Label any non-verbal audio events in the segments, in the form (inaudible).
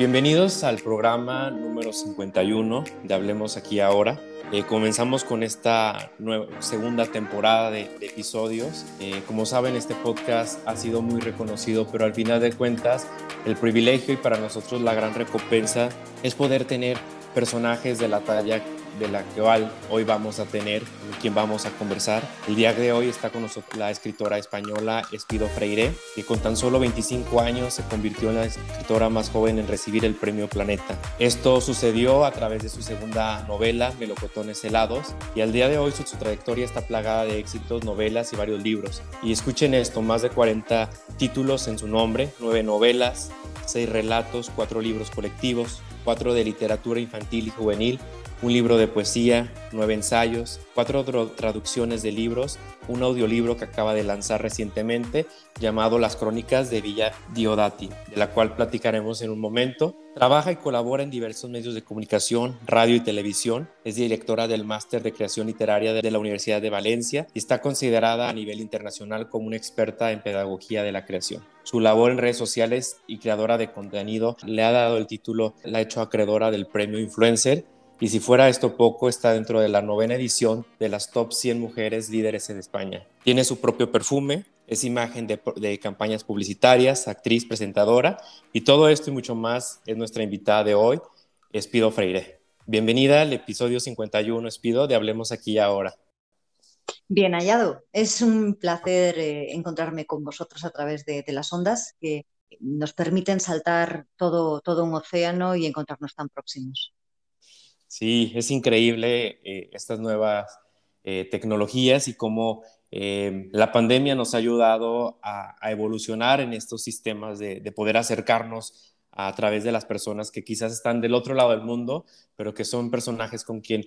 Bienvenidos al programa número 51 de Hablemos aquí ahora. Eh, comenzamos con esta segunda temporada de, episodios. Eh, como saben, este podcast ha sido muy reconocido, pero al final de cuentas, el privilegio y para nosotros la gran recompensa es poder tener personajes de la talla de la que hoy vamos a tener, con quien vamos a conversar. El día de hoy está con nosotros la escritora española Espido Freire, que con tan solo 25 años se convirtió en la escritora más joven en recibir el premio Planeta. Esto sucedió a través de su segunda novela, Melocotones helados, y al día de hoy su, su trayectoria está plagada de éxitos, novelas y varios libros. Y escuchen esto, más de 40 títulos en su nombre, nueve novelas, seis relatos, cuatro libros colectivos, cuatro de literatura infantil y juvenil, un libro de poesía, nueve ensayos, cuatro traducciones de libros, un audiolibro que acaba de lanzar recientemente llamado Las Crónicas de Villa Diodati, de la cual platicaremos en un momento. Trabaja y colabora en diversos medios de comunicación, radio y televisión. Es directora del Máster de Creación Literaria de la Universidad de Valencia y está considerada a nivel internacional como una experta en pedagogía de la creación. Su labor en redes sociales y creadora de contenido le ha dado el título, la ha hecho acreedora del premio Influencer y si fuera esto poco, está dentro de la novena edición de las top 100 mujeres líderes en España. Tiene su propio perfume, es imagen de, campañas publicitarias, actriz, presentadora, y todo esto y mucho más es nuestra invitada de hoy, Espido Freire. Bienvenida al episodio 51, Espido, de Hablemos aquí y ahora. Bien hallado. Es un placer eh, encontrarme con vosotros a través de, las ondas que nos permiten saltar todo, todo un océano y encontrarnos tan próximos. Sí, es increíble eh, estas nuevas eh, tecnologías y cómo eh, la pandemia nos ha ayudado a, evolucionar en estos sistemas de, poder acercarnos a través de las personas que quizás están del otro lado del mundo, pero que son personajes con quien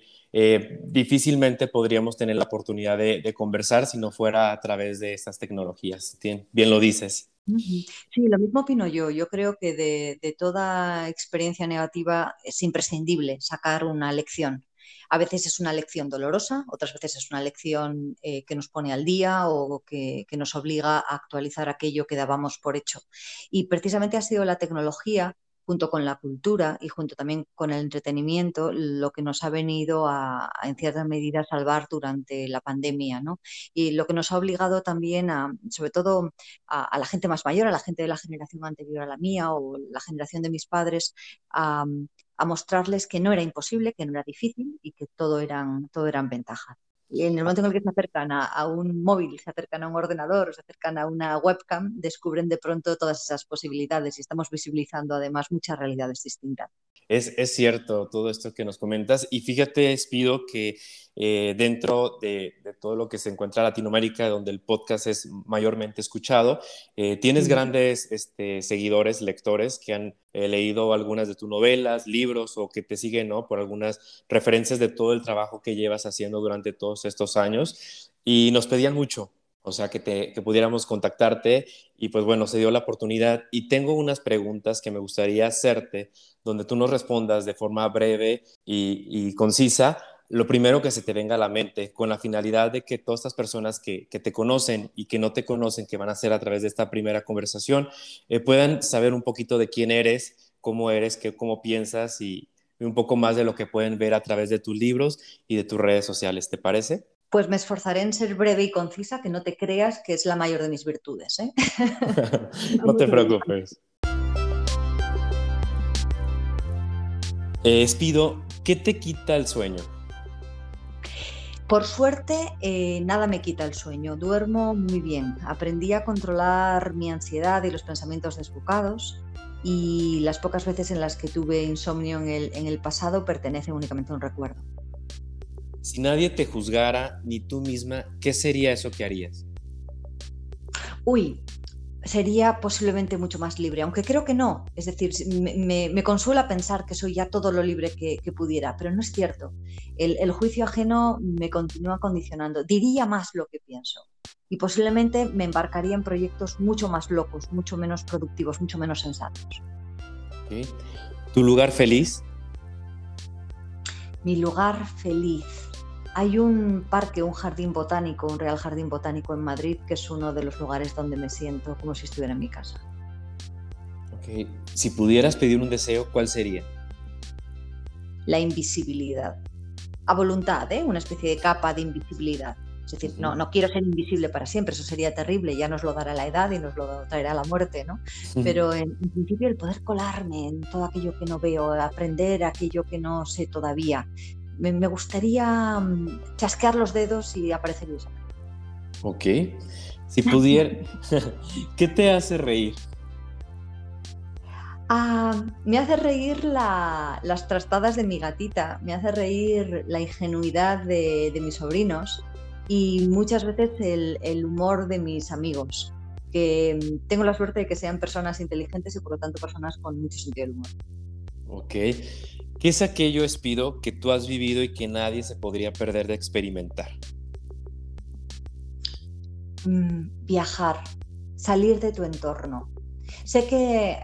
difícilmente podríamos tener la oportunidad de, conversar si no fuera a través de estas tecnologías. bien lo dices. Sí, lo mismo opino yo. Yo creo que de, toda experiencia negativa es imprescindible sacar una lección. A veces es una lección dolorosa, otras veces es una lección eh, que nos pone al día o que, que, nos obliga a actualizar aquello que dábamos por hecho. Y precisamente ha sido la tecnología junto con la cultura y junto también con el entretenimiento, lo que nos ha venido a, en cierta medida, salvar durante la pandemia, ¿no? Y lo que nos ha obligado también a, sobre todo a, la gente más mayor, a la gente de la generación anterior a la mía o la generación de mis padres, a, mostrarles que no era imposible, que no era difícil y que todo eran, todo eran ventajas. Y en el momento en el que se acercan a, un móvil, se acercan a un ordenador, se acercan a una webcam, descubren de pronto todas esas posibilidades y estamos visibilizando además muchas realidades distintas. Es, es cierto todo esto que nos comentas y fíjate, Espido, que eh, dentro de, todo lo que se encuentra en Latinoamérica, donde el podcast es mayormente escuchado, eh, tienes grandes este, seguidores, lectores que han eh, leído algunas de tus novelas, libros o que te siguen ¿no? por algunas referencias de todo el trabajo que llevas haciendo durante todos estos años y nos pedían mucho. O sea, que, te, que pudiéramos contactarte y pues bueno, se dio la oportunidad y tengo unas preguntas que me gustaría hacerte donde tú nos respondas de forma breve y, concisa lo primero que se te venga a la mente, con la finalidad de que todas estas personas que, te conocen y que no te conocen, que van a ser a través de esta primera conversación, eh, puedan saber un poquito de quién eres, cómo eres, qué, cómo piensas y, un poco más de lo que pueden ver a través de tus libros y de tus redes sociales. ¿Te parece? Pues me esforzaré en ser breve y concisa, que no te creas que es la mayor de mis virtudes. ¿eh? (laughs) no te preocupes. Eh, Espido, ¿qué te quita el sueño? Por suerte, eh, nada me quita el sueño. Duermo muy bien. Aprendí a controlar mi ansiedad y los pensamientos desbocados. Y las pocas veces en las que tuve insomnio en el, en el pasado pertenece únicamente a un recuerdo. Si nadie te juzgara, ni tú misma, ¿qué sería eso que harías? Uy, sería posiblemente mucho más libre, aunque creo que no. Es decir, me, consuela pensar que soy ya todo lo libre que, pudiera, pero no es cierto. El, juicio ajeno me continúa condicionando. Diría más lo que pienso y posiblemente me embarcaría en proyectos mucho más locos, mucho menos productivos, mucho menos sensatos. ¿Tu lugar feliz? Mi lugar feliz. Hay un parque, un jardín botánico, un Real Jardín Botánico en Madrid, que es uno de los lugares donde me siento como si estuviera en mi casa. Ok, si pudieras pedir un deseo, ¿cuál sería? La invisibilidad. A voluntad, ¿eh? una especie de capa de invisibilidad. Es decir, no, no quiero ser invisible para siempre, eso sería terrible, ya nos lo dará la edad y nos lo traerá la muerte, ¿no? Pero en, principio el poder colarme en todo aquello que no veo, aprender aquello que no sé todavía. Me, gustaría mm, chasquear los dedos y aparecer Luisa. Ok. Si pudiera, (laughs) ¿qué te hace reír? Ah, me hace reír las trastadas de mi gatita, me hace reír la ingenuidad de, de mis sobrinos, y muchas veces el, humor de mis amigos, que mm, tengo la suerte de que sean personas inteligentes y por lo tanto personas con mucho sentido del humor. Ok. ¿Qué es aquello, Espido, que tú has vivido y que nadie se podría perder de experimentar? Mm, viajar, salir de tu entorno. Sé que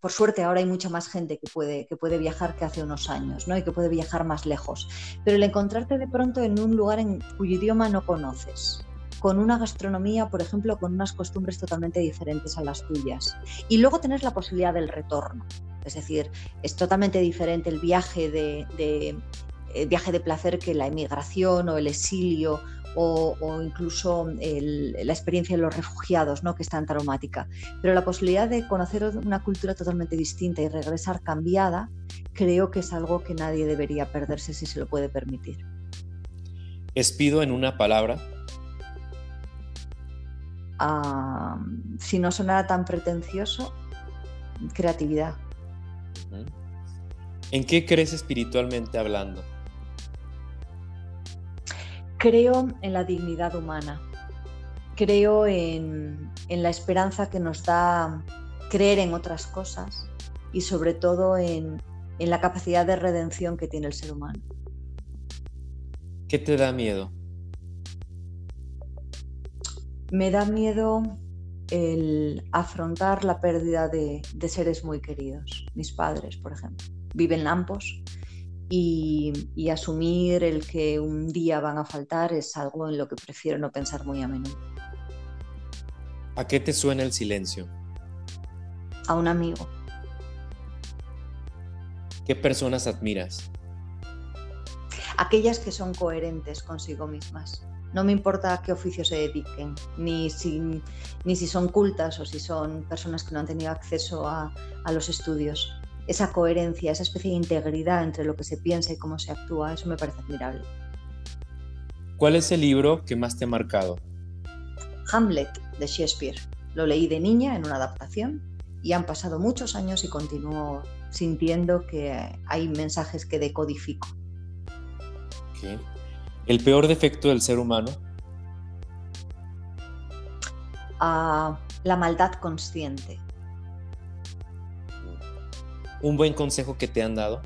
por suerte ahora hay mucha más gente que puede, que puede viajar que hace unos años, ¿no? Y que puede viajar más lejos. Pero el encontrarte de pronto en un lugar en cuyo idioma no conoces, con una gastronomía, por ejemplo, con unas costumbres totalmente diferentes a las tuyas. Y luego tener la posibilidad del retorno. Es decir, es totalmente diferente el viaje de, de el viaje de placer que la emigración o el exilio o, incluso la experiencia de los refugiados, ¿no? que es tan traumática. Pero la posibilidad de conocer una cultura totalmente distinta y regresar cambiada, creo que es algo que nadie debería perderse si se lo puede permitir. ¿Espido en una palabra? Ah, si no sonara tan pretencioso, creatividad. ¿En qué crees espiritualmente hablando? Creo en la dignidad humana, creo en, la esperanza que nos da creer en otras cosas y sobre todo en, en la capacidad de redención que tiene el ser humano. ¿Qué te da miedo? Me da miedo el afrontar la pérdida de, de, seres muy queridos, mis padres, por ejemplo. Viven ambos y, asumir el que un día van a faltar es algo en lo que prefiero no pensar muy a menudo. ¿A qué te suena el silencio? A un amigo. ¿Qué personas admiras? Aquellas que son coherentes consigo mismas. No me importa a qué oficio se dediquen, ni si, ni si son cultas o si son personas que no han tenido acceso a, a los estudios esa coherencia, esa especie de integridad entre lo que se piensa y cómo se actúa, eso me parece admirable. ¿Cuál es el libro que más te ha marcado? Hamlet, de Shakespeare. Lo leí de niña en una adaptación y han pasado muchos años y continúo sintiendo que hay mensajes que decodifico. ¿El peor defecto del ser humano? Ah, la maldad consciente un buen consejo que te han dado?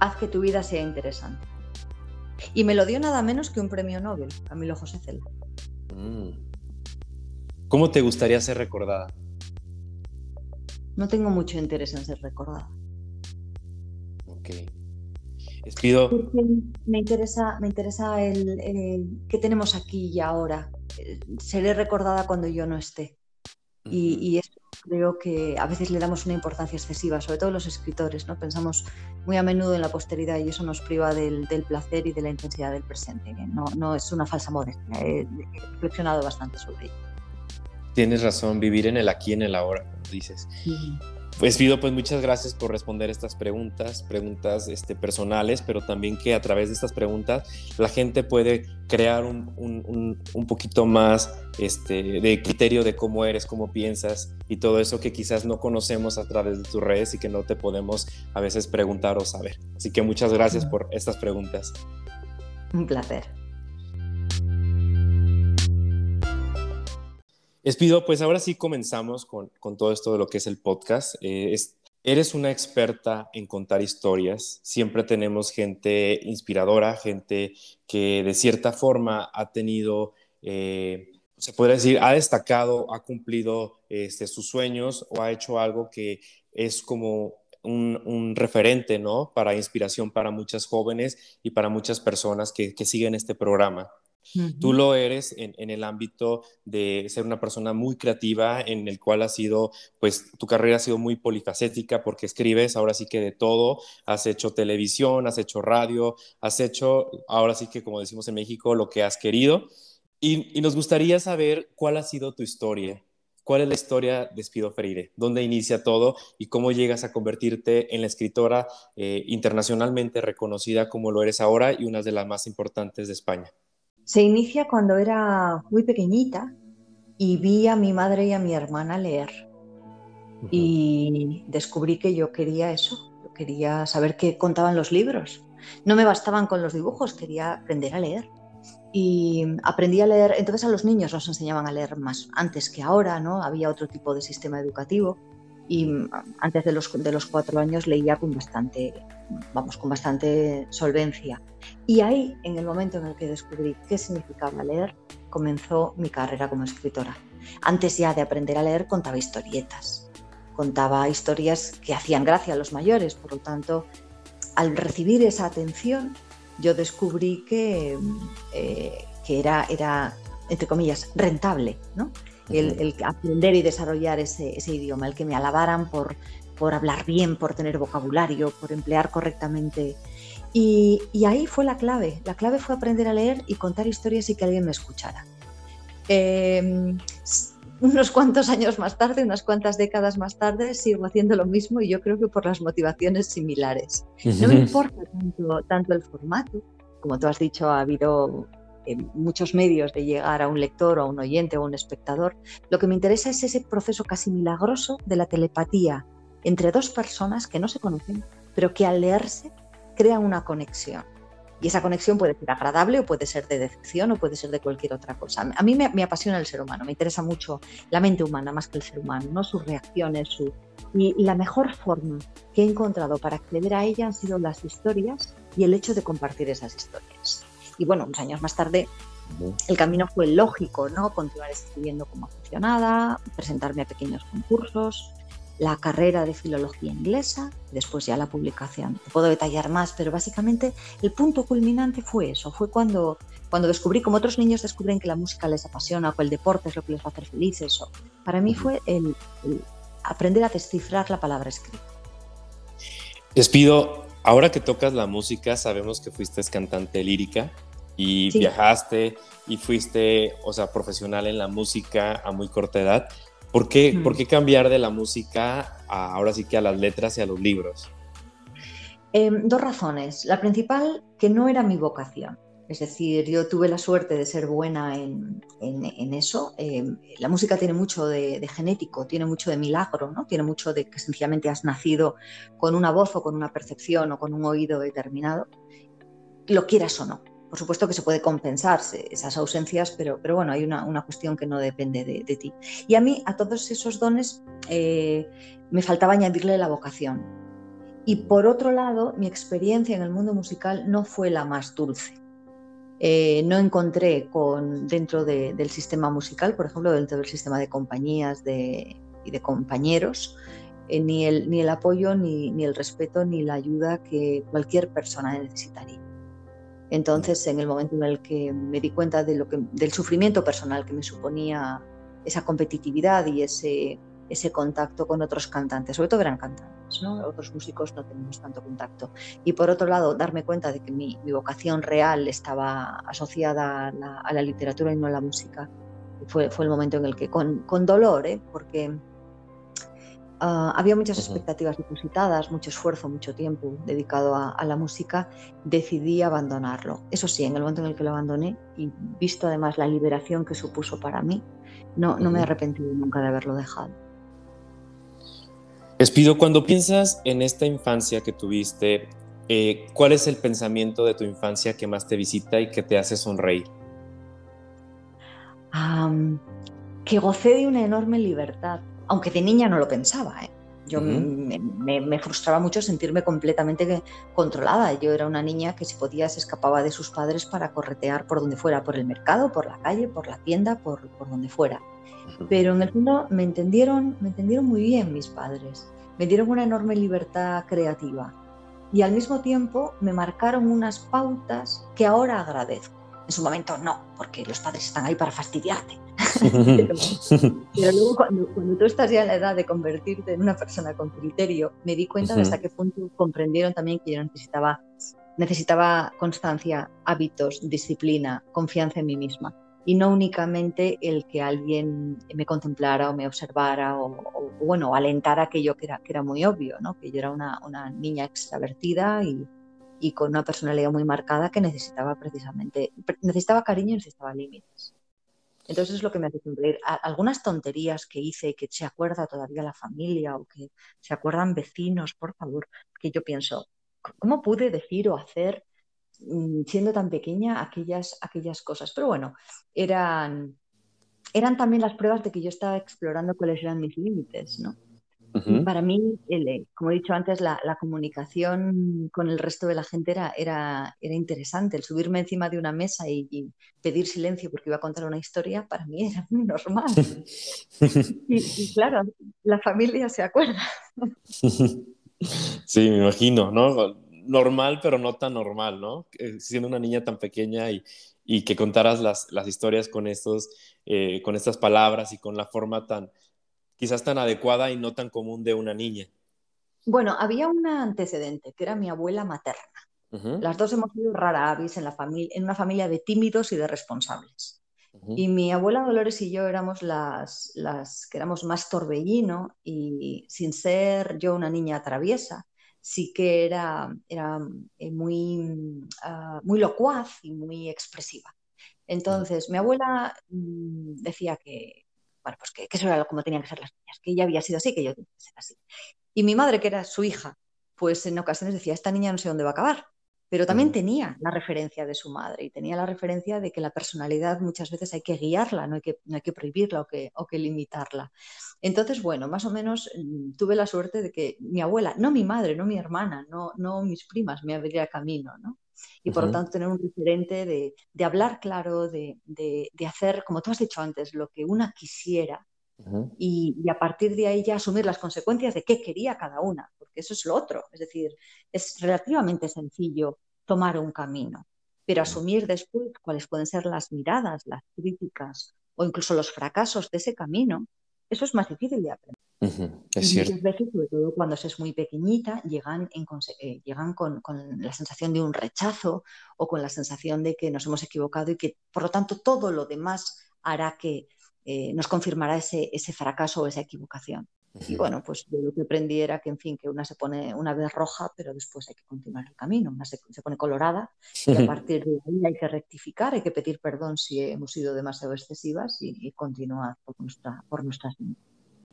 Haz que tu vida sea interesante. Y me lo dio nada menos que un premio Nobel, Camilo José Cela. Mm. ¿Cómo te gustaría ser recordada? No tengo mucho interés en ser recordada. Ok. Espido. me interesa, me interesa el, que tenemos aquí y ahora. Seré recordada cuando yo no esté. Y, y, eso creo que a veces le damos una importancia excesiva, sobre todo los escritores, ¿no? Pensamos muy a menudo en la posteridad y eso nos priva del, placer y de la intensidad del presente. No, no es una falsa modestia, he, reflexionado bastante sobre ello. Tienes razón, vivir en el aquí y en el ahora, como dices. Pues Fido, pues muchas gracias por responder estas preguntas, preguntas este, personales, pero también que a través de estas preguntas la gente puede crear un, un, un, poquito más este, de criterio de cómo eres, cómo piensas y todo eso que quizás no conocemos a través de tus redes y que no te podemos a veces preguntar o saber. Así que muchas gracias por estas preguntas. Un placer. Espido, pues ahora sí comenzamos con, todo esto de lo que es el podcast. Eh, eres una experta en contar historias. Siempre tenemos gente inspiradora, gente que de cierta forma ha tenido, eh, se puede decir, ha destacado, ha cumplido este, sus sueños o ha hecho algo que es como un, referente, ¿no? Para inspiración para muchas jóvenes y para muchas personas que siguen este programa. Tú lo eres en, el ámbito de ser una persona muy creativa, en el cual ha sido, pues tu carrera ha sido muy polifacética porque escribes ahora sí que de todo, has hecho televisión, has hecho radio, has hecho, ahora sí que como decimos en México, lo que has querido. Y, nos gustaría saber cuál ha sido tu historia. ¿Cuál es la historia de Espido Freire? ¿Dónde inicia todo y cómo llegas a convertirte en la escritora eh, internacionalmente reconocida como lo eres ahora y una de las más importantes de España? Se inicia cuando era muy pequeñita y vi a mi madre y a mi hermana leer. Y descubrí que yo quería eso, yo quería saber qué contaban los libros. No me bastaban con los dibujos, quería aprender a leer y aprendí a leer, entonces a los niños nos enseñaban a leer más antes que ahora, ¿no? Había otro tipo de sistema educativo y antes de los, de los cuatro años leía con bastante, vamos, con bastante solvencia. Y ahí, en el momento en el que descubrí qué significaba leer, comenzó mi carrera como escritora. Antes ya de aprender a leer contaba historietas, contaba historias que hacían gracia a los mayores, por lo tanto, al recibir esa atención yo descubrí que, eh, que era, era, entre comillas, rentable, ¿no? El, aprender y desarrollar ese, idioma, el que me alabaran por, por hablar bien, por tener vocabulario, por emplear correctamente. Y, ahí fue la clave. La clave fue aprender a leer y contar historias y que alguien me escuchara. Em, unos cuantos años más tarde, unas cuantas décadas más tarde, sigo haciendo lo mismo y yo creo que por las motivaciones similares. No me importa tanto, el formato, como tú has dicho, ha habido eh, muchos medios de llegar a un lector o a un oyente o a un espectador. Lo que me interesa es ese proceso casi milagroso de la telepatía entre dos personas que no se conocen, pero que al leerse crean una conexión. Y esa conexión puede ser agradable o puede ser de decepción o puede ser de cualquier otra cosa. A mí me, apasiona el ser humano, me interesa mucho la mente humana más que el ser humano, ¿no? sus reacciones. Su... Y la mejor forma que he encontrado para acceder a ella han sido las historias y el hecho de compartir esas historias. Y bueno, unos años más tarde el camino fue lógico, ¿no? Continuar escribiendo como aficionada, presentarme a pequeños concursos, la carrera de filología inglesa, después ya la publicación. Te puedo detallar más, pero básicamente el punto culminante fue eso, fue cuando, cuando descubrí, como otros niños descubren que la música les apasiona o que el deporte es lo que les va a hacer felices. O, para mí fue el, aprender a descifrar la palabra escrita. Despido, ahora que tocas la música, sabemos que fuiste cantante lírica y viajaste y fuiste, o sea, profesional en la música a muy corta edad. ¿Por qué, ¿Por qué cambiar de la música ahora sí que a las letras y a los libros? Em, dos razones. La principal, que no era mi vocación. Es decir, yo tuve la suerte de ser buena en, eso. Em, la música tiene mucho de, genético, tiene mucho de milagro, ¿no? Tiene mucho de que sencillamente has nacido con una voz o con una percepción o con un oído determinado, lo quieras o no. Por supuesto que se puede compensar esas ausencias, pero, pero bueno, hay una, cuestión que no depende de, ti. Y a mí, a todos esos dones, eh, me faltaba añadirle la vocación. Y por otro lado, mi experiencia en el mundo musical no fue la más dulce. Eh, no encontré con, dentro del sistema musical, por ejemplo, dentro del sistema de compañías y de compañeros, eh, ni, el, ni el apoyo, ni, ni el respeto, ni la ayuda que cualquier persona necesitaría. Entonces, en el momento en el que me di cuenta del sufrimiento personal que me suponía esa competitividad y ese, ese contacto con otros cantantes, sobre todo eran cantantes, ¿no? otros músicos no tenemos tanto contacto. Y por otro lado, darme cuenta de que mi, vocación real estaba asociada a la, literatura y no a la música, fue, fue el momento en el que, con, con dolor, ¿eh? porque Ah, había muchas expectativas depositadas, mucho esfuerzo, mucho tiempo dedicado a, la música, decidí abandonarlo. Eso sí, en el momento en el que lo abandoné y visto además la liberación que supuso para mí, no, no me he arrepentido nunca de haberlo dejado. Espido, cuando piensas en esta infancia que tuviste, eh, ¿cuál es el pensamiento de tu infancia que más te visita y que te hace sonreír? que gocé de una enorme libertad aunque de niña no lo pensaba. ¿eh? Yo me, frustraba mucho sentirme completamente controlada. Yo era una niña que si podía se escapaba de sus padres para corretear por donde fuera, por el mercado, por la calle, por la tienda, por, por donde fuera. Pero en el fondo me entendieron, me entendieron muy bien mis padres. Me dieron una enorme libertad creativa y al mismo tiempo me marcaron unas pautas que ahora agradezco. En su momento no, porque los padres están ahí para fastidiarte. (laughs) pero, luego cuando, tú estás ya en la edad de convertirte en una persona con criterio, me di cuenta de hasta qué punto comprendieron también que yo necesitaba, necesitaba constancia, hábitos, disciplina, confianza en mí misma y no únicamente el que alguien me contemplara o me observara o, bueno, alentara aquello que era, que era muy obvio, ¿no? que yo era una, una niña extravertida y, y, con una personalidad muy marcada que necesitaba precisamente, necesitaba cariño y necesitaba límites. Entonces es lo que me hace sonreír. Algunas tonterías que hice que se acuerda todavía la familia o que se acuerdan vecinos, por favor, que yo pienso, ¿cómo pude decir o hacer Mm, siendo tan pequeña aquellas, aquellas cosas. Pero bueno, eran, eran también las pruebas de que yo estaba explorando cuáles eran mis límites, ¿no? Para mí, eh, como he dicho antes, la, comunicación con el resto de la gente era, era, era interesante. El subirme encima de una mesa y, pedir silencio porque iba a contar una historia, para mí era muy normal. y, (laughs) claro, la familia se acuerda. Sí, me imagino, ¿no? normal, pero no tan normal, ¿no? Siendo una niña tan pequeña y, y que contaras las, las historias con, estos, eh, con estas palabras y con la forma tan, quizás tan adecuada y no tan común de una niña. Bueno, había un antecedente, que era mi abuela materna. Las dos hemos sido rara avis en, la en una familia de tímidos y de responsables. Y mi abuela Dolores y yo éramos las, las que éramos más torbellino y sin ser yo una niña traviesa, sí que era, era eh, muy, ah, muy locuaz y muy expresiva. Entonces, mi abuela mm, decía que, bueno, pues que, eso era como tenían que ser las niñas, que ella había sido así, que yo tenía que ser así. Y mi madre, que era su hija, pues en ocasiones decía, esta niña no sé dónde va a acabar. Pero también tenía la referencia de su madre y tenía la referencia de que la personalidad muchas veces hay que guiarla, no hay que, no hay que prohibirla o que, o que limitarla. Entonces, bueno, más o menos mm, tuve la suerte de que mi abuela, no mi madre, no mi hermana, no, no mis primas, me abriera camino, ¿no? Y por lo tanto tener un referente de, de hablar claro, de, de, de, hacer, como tú has dicho antes, lo que una quisiera y, y, a partir de ahí ya asumir las consecuencias de qué quería cada una, porque eso es lo otro. Es decir, es relativamente sencillo tomar un camino, pero asumir después cuáles pueden ser las miradas, las críticas o incluso los fracasos de ese camino, eso es más difícil de aprender. Es cierto. Muchas veces, sobre todo cuando se es muy pequeñita, llegan, eh, llegan con, la sensación de un rechazo o con la sensación de que nos hemos equivocado y que, por lo tanto, todo lo demás hará que eh, nos confirmará ese, ese fracaso o esa equivocación. Y bueno, pues lo que aprendí era que, en fin, que una se pone una vez roja, pero después hay que continuar el camino. Una se, pone colorada y a (laughs) partir de ahí hay que rectificar, hay que pedir perdón si hemos sido demasiado excesivas y, continuar por, nuestra, por nuestras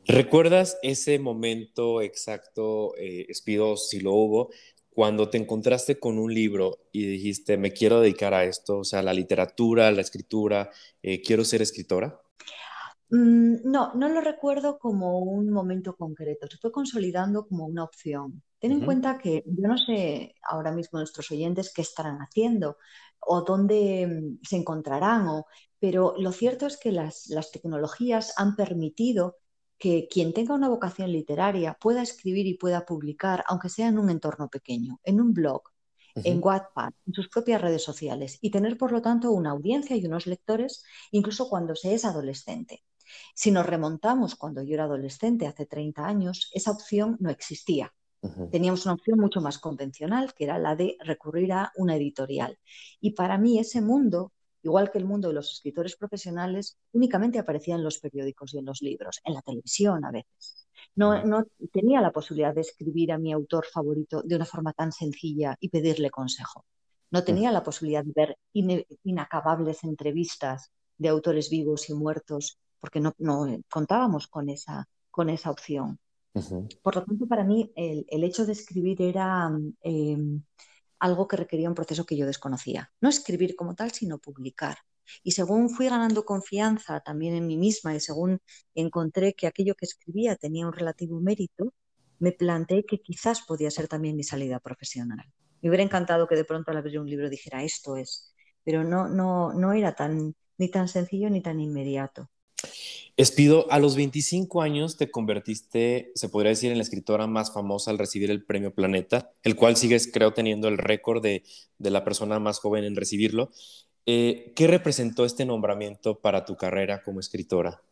¿Recuerdas ese momento exacto, eh, Espido, si lo hubo, cuando te encontraste con un libro y dijiste, me quiero dedicar a esto, o sea, la literatura, la escritura, eh, quiero ser escritora? Mm, no, no lo recuerdo como un momento concreto, se fue consolidando como una opción. Ten en cuenta que yo no sé ahora mismo nuestros oyentes qué estarán haciendo o dónde mm, se encontrarán, pero lo cierto es que las, tecnologías han permitido que quien tenga una vocación literaria pueda escribir y pueda publicar, aunque sea en un entorno pequeño, en un blog, en Wattpad, en sus propias redes sociales, y tener, por lo tanto, una audiencia y unos lectores, incluso cuando se es adolescente. Si nos remontamos cuando yo era adolescente, hace 30 años, esa opción no existía. Teníamos una opción mucho más convencional, que era la de recurrir a una editorial. Y para mí ese mundo, igual que el mundo de los escritores profesionales, únicamente aparecía en los periódicos y en los libros, en la televisión a veces. No, no, tenía la posibilidad de escribir a mi autor favorito de una forma tan sencilla y pedirle consejo. No tenía la posibilidad de ver inacabables entrevistas de autores vivos y muertos porque no, contábamos con esa, con esa opción. Por lo tanto, para mí el, hecho de escribir era em, algo que requería un proceso que yo desconocía. No escribir como tal, sino publicar. Y según fui ganando confianza también en mí misma y según encontré que aquello que escribía tenía un relativo mérito, me planteé que quizás podía ser también mi salida profesional. Me hubiera encantado que de pronto al abrir un libro dijera esto es, pero no, no, no era tan, ni tan sencillo ni tan inmediato. Espido, a los 25 años te convertiste, se podría decir, en la escritora más famosa al recibir el premio Planeta, el cual sigues, creo, teniendo el récord de, la persona más joven en recibirlo. Eh, ¿Qué representó este nombramiento para tu carrera como escritora?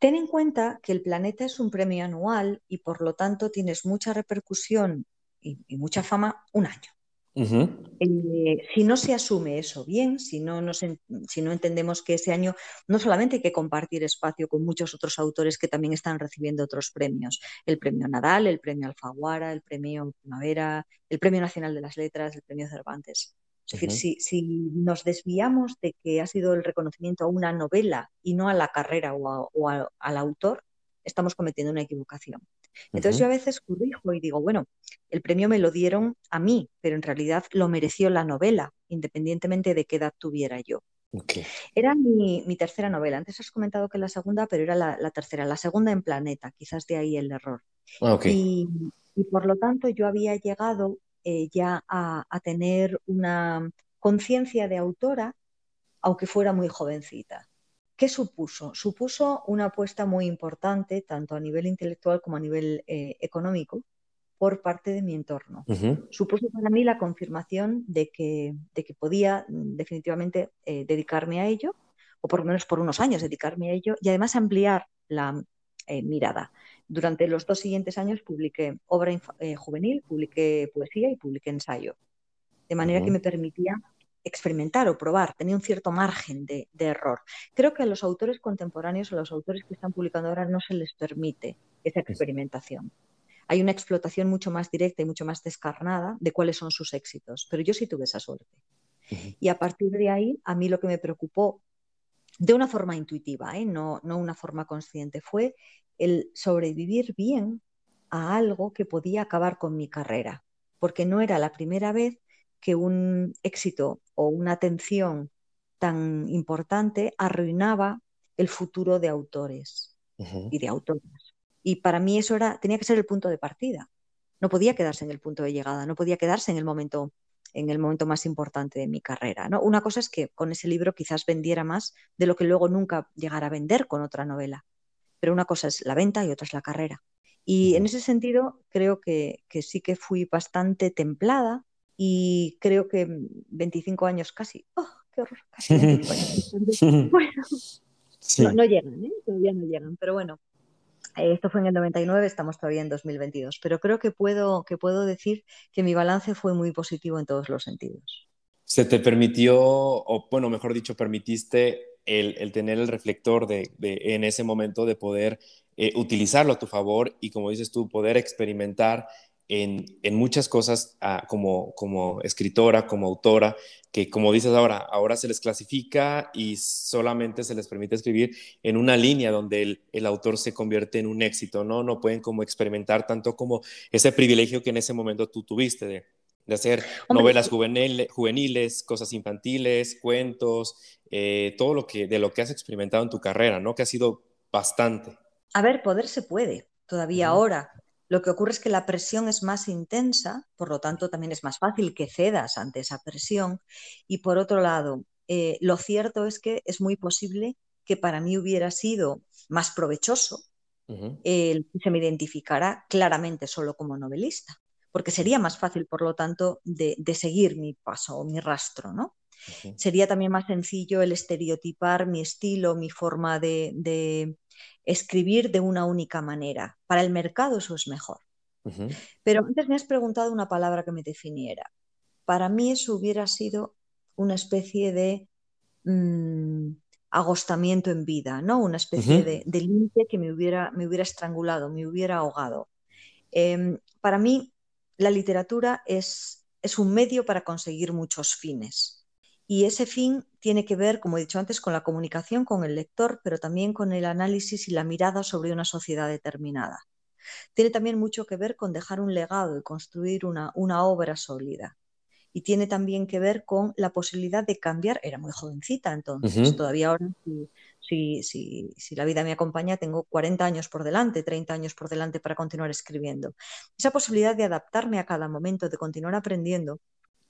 Ten en cuenta que el Planeta es un premio anual y por lo tanto tienes mucha repercusión y mucha fama un año. Eh, si no se asume eso bien, si no, si no entendemos que ese año no solamente hay que compartir espacio con muchos otros autores que también están recibiendo otros premios, el premio Nadal, el premio Alfaguara, el premio Primavera, el premio Nacional de las Letras, el premio Cervantes. Es decir, si, nos desviamos de que ha sido el reconocimiento a una novela y no a la carrera o al autor, estamos cometiendo una equivocación. Entonces yo a veces corrijo y digo, bueno, el premio me lo dieron a mí, pero en realidad lo mereció la novela, independientemente de qué edad tuviera yo. Era mi, tercera novela. Antes has comentado que la segunda, pero era la, tercera, la segunda en Planeta, quizás de ahí el error. Ah, y, por lo tanto yo había llegado eh, ya a, a tener una conciencia de autora, aunque fuera muy jovencita. ¿Qué supuso? Supuso una apuesta muy importante, tanto a nivel intelectual como a nivel eh, económico, por parte de mi entorno. Supuso para mí la confirmación de que, de que podía mm, definitivamente eh, dedicarme a ello, o por lo menos por unos años dedicarme a ello, y además ampliar la eh, mirada. Durante los dos siguientes años publiqué obra juvenil, publiqué poesía y publiqué ensayo, de manera que me permitía experimentar o probar, tenía un cierto margen de, error. Creo que a los autores contemporáneos, a los autores que están publicando ahora, no se les permite esa experimentación. Hay una explotación mucho más directa y mucho más descarnada de cuáles son sus éxitos, pero yo sí tuve esa suerte. Y a partir de ahí, a mí lo que me preocupó, de una forma intuitiva, ¿eh? no, no una forma consciente, fue el sobrevivir bien a algo que podía acabar con mi carrera, porque no era la primera vez que un éxito o una atención tan importante arruinaba el futuro de autores y de autoras. Y para mí eso era, tenía que ser el punto de partida. No podía quedarse en el punto de llegada, no podía quedarse en el momento, en el momento más importante de mi carrera. ¿no? Una cosa es que con ese libro quizás vendiera más de lo que luego nunca llegara a vender con otra novela. Pero una cosa es la venta y otra es la carrera. Y en ese sentido creo que, que sí que fui bastante templada y creo que 25 años casi, ¡oh, qué horror! Casi (laughs) bueno, no, llegan, ¿eh? todavía no llegan, pero bueno, esto fue en el 99, estamos todavía en 2022, pero creo que puedo, que puedo decir que mi balance fue muy positivo en todos los sentidos. Se te permitió, o bueno, mejor dicho, permitiste el, tener el reflector de, en ese momento de poder eh, utilizarlo a tu favor y, como dices tú, poder experimentar en, muchas cosas ah, como, como escritora, como autora, que como dices ahora, ahora se les clasifica y solamente se les permite escribir en una línea donde el, autor se convierte en un éxito, ¿no? No pueden como experimentar tanto como ese privilegio que en ese momento tú tuviste de, hacer novelas juveniles, cosas infantiles, cuentos, eh, todo lo que, de lo que has experimentado en tu carrera, ¿no? Que ha sido bastante. A ver, poder se puede, todavía ahora. Lo que ocurre es que la presión es más intensa, por lo tanto también es más fácil que cedas ante esa presión. Y por otro lado, eh, lo cierto es que es muy posible que para mí hubiera sido más provechoso el que se me identificara claramente solo como novelista, porque sería más fácil, por lo tanto, de, seguir mi paso o mi rastro, ¿no? Sería también más sencillo el estereotipar mi estilo, mi forma de, escribir de una única manera. Para el mercado eso es mejor. Pero antes me has preguntado una palabra que me definiera. Para mí eso hubiera sido una especie de mm, agostamiento en vida, ¿no? Una especie de, límite que me hubiera, me hubiera estrangulado, me hubiera ahogado. Em, para mí, la literatura es, es un medio para conseguir muchos fines. Y ese fin tiene que ver, como he dicho antes, con la comunicación con el lector, pero también con el análisis y la mirada sobre una sociedad determinada. Tiene también mucho que ver con dejar un legado y construir una, obra sólida. Y tiene también que ver con la posibilidad de cambiar. Era muy jovencita entonces, todavía ahora, si, si, la vida me acompaña, tengo 40 años por delante, 30 años por delante para continuar escribiendo. Esa posibilidad de adaptarme a cada momento, de continuar aprendiendo,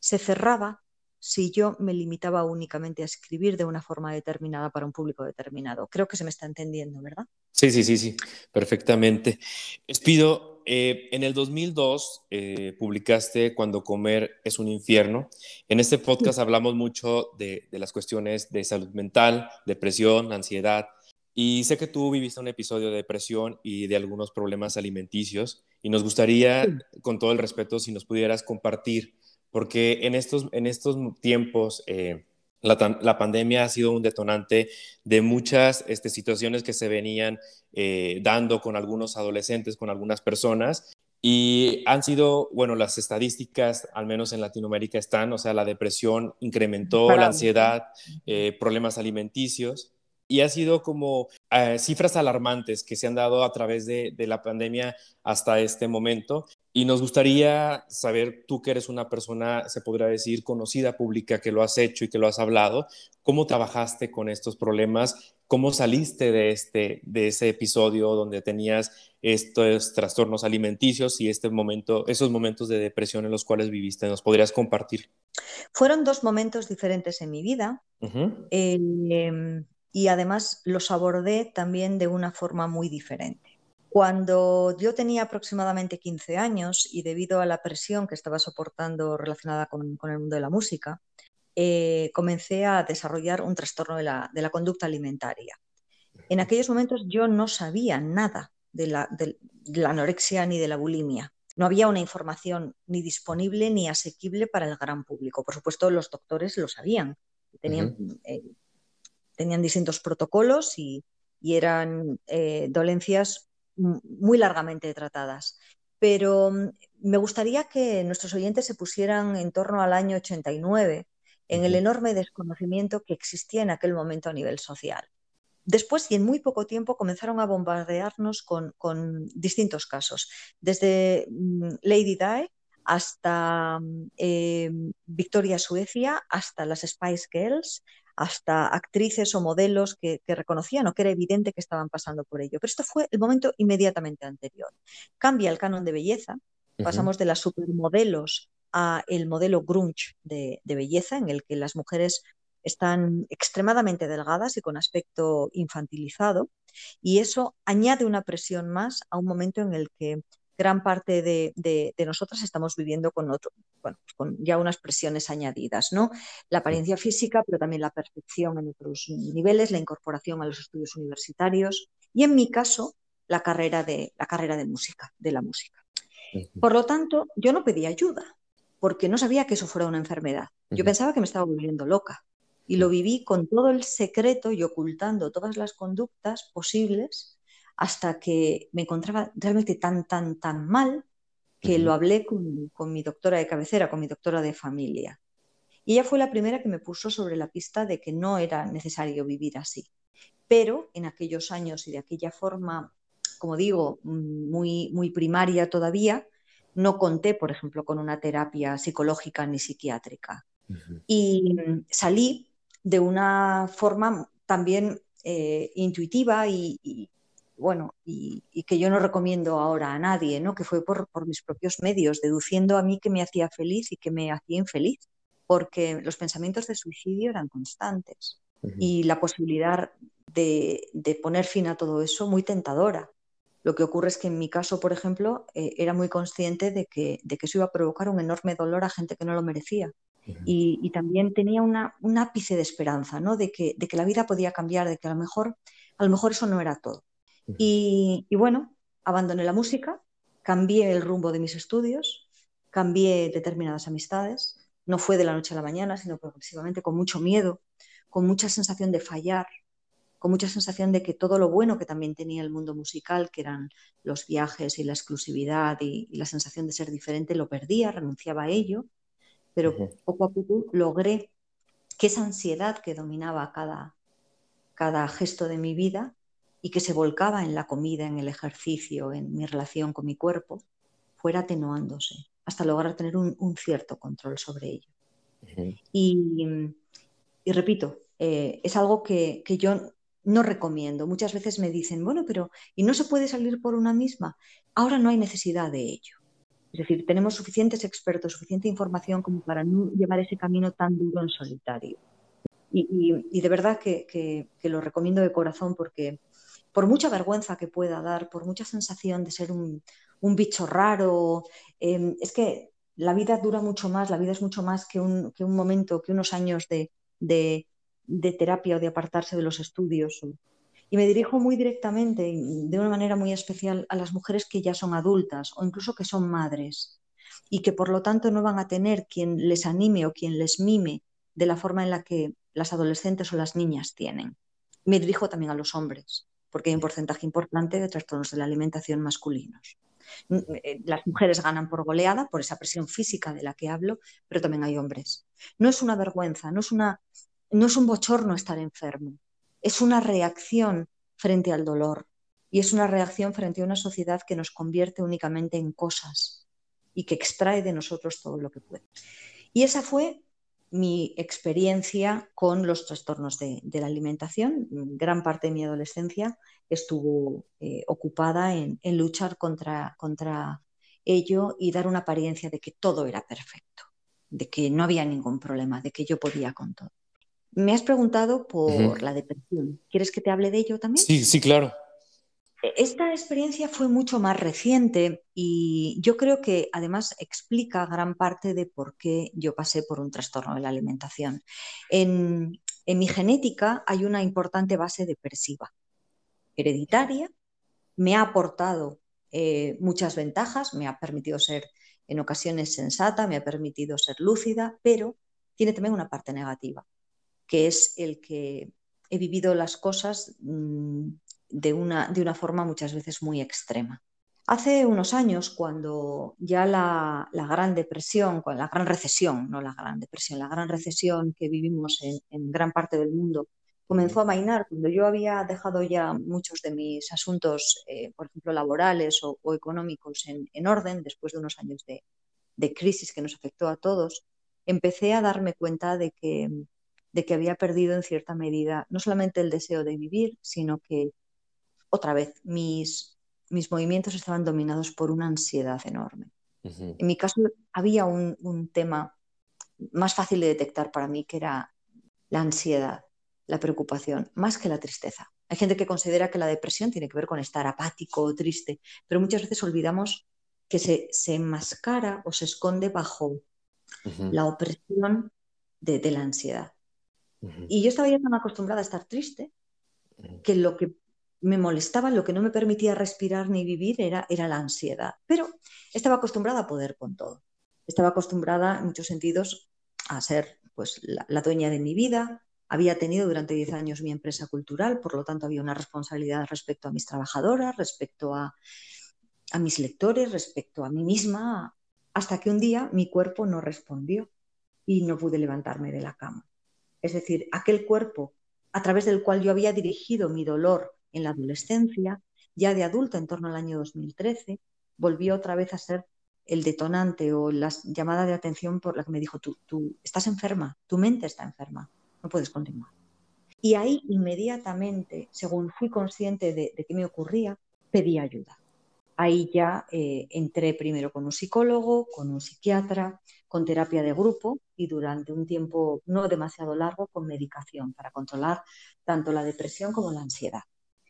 se cerraba si yo me limitaba únicamente a escribir de una forma determinada para un público determinado. Creo que se me está entendiendo, ¿verdad? Sí, sí, sí, sí, perfectamente. Espido, eh, en el 2002 eh, publicaste Cuando comer es un infierno. En este podcast hablamos mucho de, de, las cuestiones de salud mental, depresión, ansiedad. Y sé que tú viviste un episodio de depresión y de algunos problemas alimenticios. Y nos gustaría, con todo el respeto, si nos pudieras compartir porque en estos, en estos tiempos eh, la, pandemia ha sido un detonante de muchas este, situaciones que se venían eh, dando con algunos adolescentes, con algunas personas. Y han sido, bueno, las estadísticas, al menos en Latinoamérica, están, o sea, la depresión incrementó, la ansiedad, eh, problemas alimenticios y ha sido como cifras alarmantes que se han dado a través de, de, la pandemia hasta este momento. Y nos gustaría saber, tú que eres una persona, se podría decir, conocida pública, que lo has hecho y que lo has hablado, ¿cómo trabajaste con estos problemas? ¿Cómo saliste de, este, de ese episodio donde tenías estos trastornos alimenticios y este momento, esos momentos de depresión en los cuales viviste? ¿Nos podrías compartir? Fueron dos momentos diferentes en mi vida. Em, y además los abordé también de una forma muy diferente. Cuando yo tenía aproximadamente 15 años y debido a la presión que estaba soportando relacionada con, el mundo de la música, eh, comencé a desarrollar un trastorno de la, conducta alimentaria. En aquellos momentos yo no sabía nada de la, anorexia ni de la bulimia. No había una información ni disponible ni asequible para el gran público. Por supuesto, los doctores lo sabían. Tenían, eh, tenían distintos protocolos y, eran eh, dolencias muy largamente tratadas. Pero mm, me gustaría que nuestros oyentes se pusieran en torno al año 89 en el enorme desconocimiento que existía en aquel momento a nivel social. Después y en muy poco tiempo comenzaron a bombardearnos con, distintos casos, desde mm, Lady Di hasta mm, eh, Victoria Suecia, hasta las Spice Girls, hasta actrices o modelos que, reconocían o que era evidente que estaban pasando por ello. Pero esto fue el momento inmediatamente anterior. Cambia el canon de belleza, pasamos de las supermodelos a el modelo grunge de, belleza, en el que las mujeres están extremadamente delgadas y con aspecto infantilizado, y eso añade una presión más a un momento en el que gran parte de, nosotras estamos viviendo con, otro, bueno, con ya unas presiones añadidas, ¿no? La apariencia física, pero también la perfección en otros niveles, la incorporación a los estudios universitarios y en mi caso la carrera de, la carrera de música, de la música. Por lo tanto, yo no pedí ayuda porque no sabía que eso fuera una enfermedad. Yo pensaba que me estaba volviendo loca y lo viví con todo el secreto y ocultando todas las conductas posibles hasta que me encontraba realmente tan, tan, tan mal que lo hablé con, mi doctora de cabecera, con mi doctora de familia. Y ella fue la primera que me puso sobre la pista de que no era necesario vivir así. Pero en aquellos años y de aquella forma, como digo, muy, muy primaria todavía, no conté, por ejemplo, con una terapia psicológica ni psiquiátrica. Y salí de una forma también eh, intuitiva y, bueno, y, que yo no recomiendo ahora a nadie, ¿no? que fue por, mis propios medios, deduciendo a mí que me hacía feliz y que me hacía infeliz, porque los pensamientos de suicidio eran constantes y la posibilidad de, poner fin a todo eso muy tentadora. Lo que ocurre es que en mi caso, por ejemplo, eh, era muy consciente de que, de que eso iba a provocar un enorme dolor a gente que no lo merecía. y, también tenía una, un ápice de esperanza, ¿no? De que, de que la vida podía cambiar, de que a lo mejor, a lo mejor eso no era todo. Y, bueno, abandoné la música, cambié el rumbo de mis estudios, cambié determinadas amistades. No fue de la noche a la mañana, sino progresivamente con mucho miedo, con mucha sensación de fallar, con mucha sensación de que todo lo bueno que también tenía el mundo musical, que eran los viajes y la exclusividad y, la sensación de ser diferente, lo perdía, renunciaba a ello, pero poco a poco logré que esa ansiedad que dominaba cada, cada gesto de mi vida y que se volcaba en la comida, en el ejercicio, en mi relación con mi cuerpo, fuera atenuándose hasta lograr tener un, cierto control sobre ello. y, repito, eh, es algo que, yo no recomiendo. Muchas veces me dicen, bueno, pero ¿y no se puede salir por una misma? Ahora no hay necesidad de ello. Es decir, tenemos suficientes expertos, suficiente información como para no llevar ese camino tan duro en solitario. Y, de verdad que, lo recomiendo de corazón porque por mucha vergüenza que pueda dar, por mucha sensación de ser un, bicho raro, em, es que la vida dura mucho más, la vida es mucho más que un, momento, que unos años de, terapia o de apartarse de los estudios. Y me dirijo muy directamente, de una manera muy especial, a las mujeres que ya son adultas o incluso que son madres y que por lo tanto no van a tener quien les anime o quien les mime de la forma en la que las adolescentes o las niñas tienen. Me dirijo también a los hombres, porque hay un porcentaje importante de trastornos de la alimentación masculinos. Eh, las mujeres ganan por goleada, por esa presión física de la que hablo, pero también hay hombres. No es una vergüenza, no es, una, no es un bochorno estar enfermo, es una reacción frente al dolor y es una reacción frente a una sociedad que nos convierte únicamente en cosas y que extrae de nosotros todo lo que puede. Y esa fue mi experiencia con los trastornos de, la alimentación. Gran parte de mi adolescencia estuvo eh, ocupada en, luchar contra, contra ello y dar una apariencia de que todo era perfecto, de que no había ningún problema, de que yo podía con todo. Me has preguntado por la depresión. ¿Quieres que te hable de ello también? Sí, sí, claro. Esta experiencia fue mucho más reciente y yo creo que además explica gran parte de por qué yo pasé por un trastorno de la alimentación. En, mi genética hay una importante base depresiva, hereditaria, me ha aportado eh, muchas ventajas, me ha permitido ser en ocasiones sensata, me ha permitido ser lúcida, pero tiene también una parte negativa, que es el que he vivido las cosas mm, de una, de una forma muchas veces muy extrema. Hace unos años, cuando ya la, Gran Depresión, la Gran Recesión, no la Gran Depresión, la Gran Recesión que vivimos en, gran parte del mundo, comenzó a mainar, cuando yo había dejado ya muchos de mis asuntos, eh, por ejemplo, laborales o, económicos en, orden, después de unos años de, de, crisis que nos afectó a todos, empecé a darme cuenta de que, de que había perdido en cierta medida no solamente el deseo de vivir, sino que otra vez, mis, mis movimientos estaban dominados por una ansiedad enorme. En mi caso había un, tema más fácil de detectar para mí, que era la ansiedad, la preocupación, más que la tristeza. Hay gente que considera que la depresión tiene que ver con estar apático o triste, pero muchas veces olvidamos que se, se enmascara o se esconde bajo la opresión de, la ansiedad. Y yo estaba ya tan acostumbrada a estar triste que lo que me molestaba, lo que no me permitía respirar ni vivir era, era la ansiedad. Pero estaba acostumbrada a poder con todo. Estaba acostumbrada en muchos sentidos a ser pues, la, dueña de mi vida. Había tenido durante 10 años mi empresa cultural, por lo tanto había una responsabilidad respecto a mis trabajadoras, respecto a, a mis lectores, respecto a mí misma, hasta que un día mi cuerpo no respondió y no pude levantarme de la cama. Es decir, aquel cuerpo a través del cual yo había dirigido mi dolor en la adolescencia, ya de adulta en torno al año 2013, volvió otra vez a ser el detonante o la llamada de atención por la que me dijo, tú, tú estás enferma, tu mente está enferma, no puedes continuar. Y ahí inmediatamente, según fui consciente de, qué me ocurría, pedí ayuda. Ahí ya eh, entré primero con un psicólogo, con un psiquiatra, con terapia de grupo y durante un tiempo no demasiado largo con medicación para controlar tanto la depresión como la ansiedad.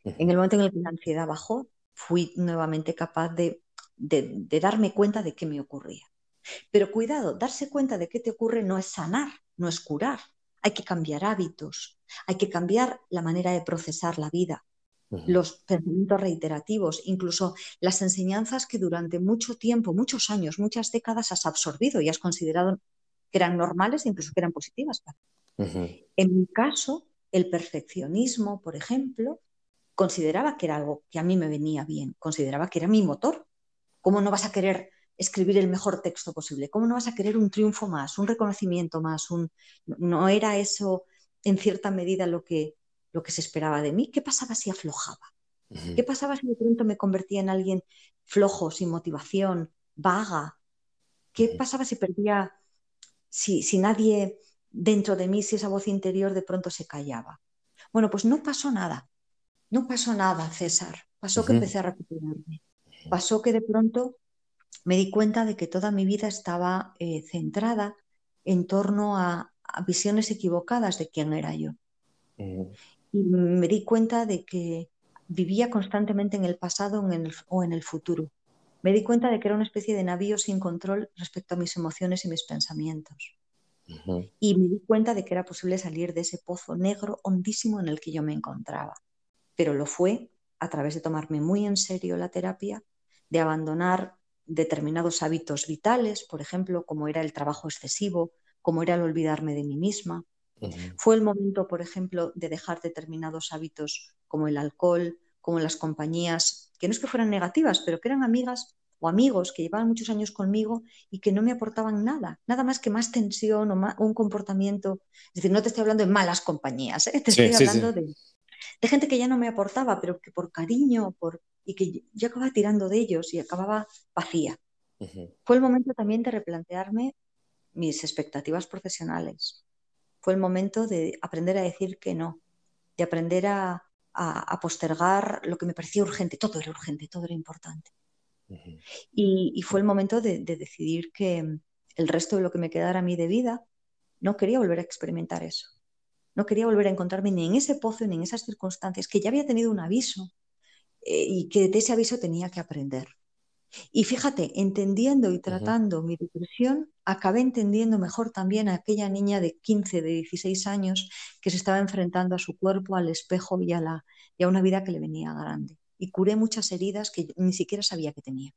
En el momento en el que la ansiedad bajó, fui nuevamente capaz de, darme cuenta de qué me ocurría. Pero cuidado, darse cuenta de qué te ocurre no es sanar, no es curar. Hay que cambiar hábitos, hay que cambiar la manera de procesar la vida, los pensamientos reiterativos, incluso las enseñanzas que durante mucho tiempo, muchos años, muchas décadas has absorbido y has considerado que eran normales e incluso que eran positivas. En mi caso, el perfeccionismo, por ejemplo, consideraba que era algo que a mí me venía bien, consideraba que era mi motor. ¿Cómo no vas a querer escribir el mejor texto posible? ¿Cómo no vas a querer un triunfo más, un reconocimiento más? Un... ¿No era eso en cierta medida lo que, lo que se esperaba de mí? ¿Qué pasaba si aflojaba? ¿Qué pasaba si de pronto me convertía en alguien flojo, sin motivación, vaga? ¿Qué pasaba si perdía, si, si nadie dentro de mí, si esa voz interior de pronto se callaba? Bueno, pues no pasó nada. No pasó nada, César. Pasó que empecé a recuperarme. Pasó que de pronto me di cuenta de que toda mi vida estaba eh, centrada en torno a, visiones equivocadas de quién era yo. Y me di cuenta de que vivía constantemente en el pasado o en el futuro. Me di cuenta de que era una especie de navío sin control respecto a mis emociones y mis pensamientos. Y me di cuenta de que era posible salir de ese pozo negro hondísimo en el que yo me encontraba. Pero lo fue a través de tomarme muy en serio la terapia, de abandonar determinados hábitos vitales, por ejemplo, como era el trabajo excesivo, como era el olvidarme de mí misma. Fue el momento, por ejemplo, de dejar determinados hábitos como el alcohol, como las compañías, que no es que fueran negativas, pero que eran amigas o amigos que llevaban muchos años conmigo y que no me aportaban nada, nada más que más tensión o un comportamiento. Es decir, no te estoy hablando de malas compañías, ¿eh? te estoy hablando De, de, gente que ya no me aportaba, pero que por cariño por, y que yo acababa tirando de ellos y acababa vacía. Fue el momento también de replantearme mis expectativas profesionales. Fue el momento de aprender a decir que no, de aprender a, a, postergar lo que me parecía urgente. Todo era urgente, todo era importante. y, fue el momento de, decidir que el resto de lo que me quedara a mí de vida, no quería volver a experimentar eso. No quería volver a encontrarme ni en ese pozo ni en esas circunstancias, que ya había tenido un aviso eh, y que de ese aviso tenía que aprender. Y fíjate, entendiendo y tratando mi depresión, acabé entendiendo mejor también a aquella niña de 15, de 16 años que se estaba enfrentando a su cuerpo, al espejo y a, la, y a una vida que le venía grande. Y curé muchas heridas que ni siquiera sabía que tenía.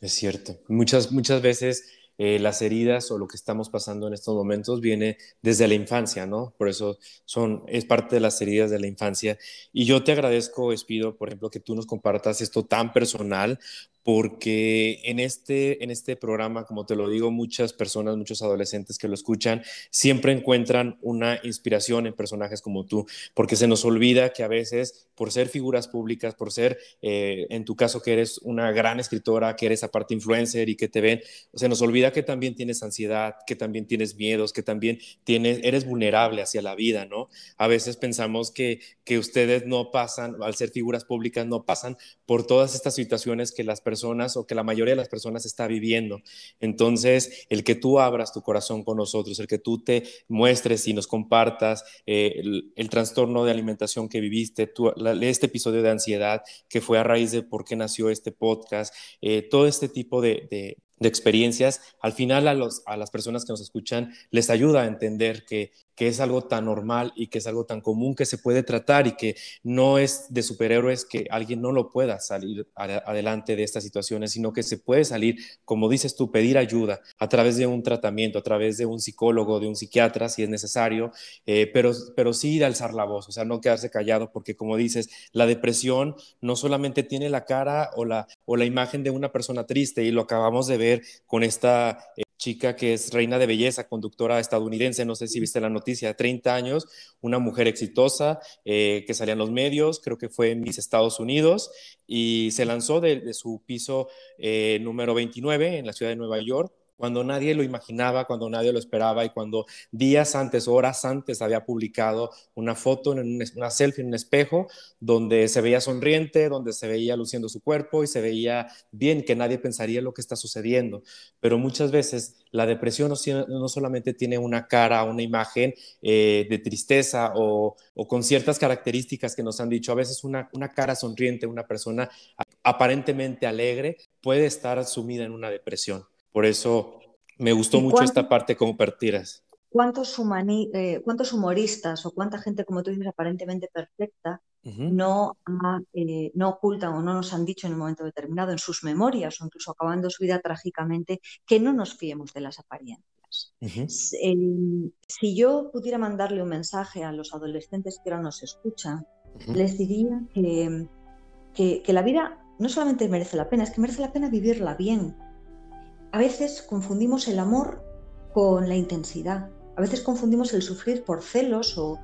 Es cierto. Muchas, muchas veces eh, las heridas o lo que estamos pasando en estos momentos viene desde la infancia, ¿no? Por eso son, es parte de las heridas de la infancia. Y yo te agradezco, Espido, por ejemplo, que tú nos compartas esto tan personal, porque en este, en este programa, como te lo digo, muchas personas, muchos adolescentes que lo escuchan, siempre encuentran una inspiración en personajes como tú, porque se nos olvida que a veces, por ser figuras públicas, por ser, eh, en tu caso, que eres una gran escritora, que eres aparte influencer y que te ven, se nos olvida que también tienes ansiedad, que también tienes miedos, que también tienes, eres vulnerable hacia la vida, ¿no? A veces pensamos que, que ustedes no pasan, al ser figuras públicas, no pasan por todas estas situaciones que las personas o que la mayoría de las personas está viviendo. Entonces, el que tú abras tu corazón con nosotros, el que tú te muestres y nos compartas eh, el, trastorno de alimentación que viviste, este episodio de ansiedad que fue a raíz de por qué nació este podcast, eh, todo este tipo de experiencias, al final a, los, a las personas que nos escuchan les ayuda a entender que, que es algo tan normal y que es algo tan común que se puede tratar y que no es de superhéroes que alguien no lo pueda salir adelante de estas situaciones, sino que se puede salir, como dices tú, pedir ayuda a través de un tratamiento, a través de un psicólogo, de un psiquiatra, si es necesario, eh, pero, pero sí alzar la voz, o sea, no quedarse callado, porque como dices, la depresión no solamente tiene la cara o la, o la imagen de una persona triste, y lo acabamos de ver con esta chica que es reina de belleza, conductora estadounidense, no sé si viste la noticia, 30 años, una mujer exitosa eh, que salía en los medios, creo que fue en mis Estados Unidos, y se lanzó de, su piso eh, número 29 en la ciudad de Nueva York cuando nadie lo imaginaba, cuando nadie lo esperaba y cuando días antes, horas antes, había publicado una foto, en una selfie en un espejo, donde se veía sonriente, donde se veía luciendo su cuerpo y se veía bien, que nadie pensaría lo que está sucediendo. Pero muchas veces la depresión no, solamente tiene una cara, una imagen eh, de tristeza o, con ciertas características que nos han dicho. A veces una cara sonriente, una persona aparentemente alegre puede estar sumida en una depresión. Por eso me gustó mucho esta parte compartiras. ¿cuántos, eh, ¿Cuántos humoristas o cuánta gente, como tú dices, aparentemente perfecta, no, eh, no ocultan o no nos han dicho en un momento determinado en sus memorias o incluso acabando su vida trágicamente que no nos fiemos de las apariencias? Em, si yo pudiera mandarle un mensaje a los adolescentes que ahora nos escuchan, les diría que, que, que la vida no solamente merece la pena, es que merece la pena vivirla bien, a veces confundimos el amor con la intensidad, a veces confundimos el sufrir por celos o,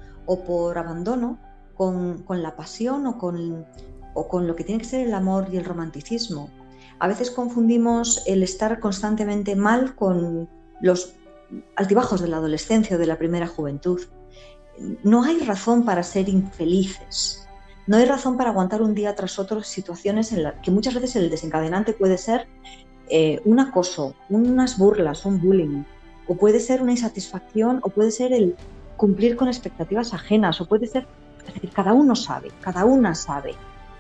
por abandono con, la pasión o con, o con lo que tiene que ser el amor y el romanticismo. A veces confundimos el estar constantemente mal con los altibajos de la adolescencia o de la primera juventud. No hay razón para ser infelices. No hay razón para aguantar un día tras otro situaciones en las que muchas veces el desencadenante puede ser eh, un acoso, unas burlas, un bullying, o puede ser una insatisfacción, o puede ser el cumplir con expectativas ajenas, o puede ser, es decir, cada uno sabe, cada una sabe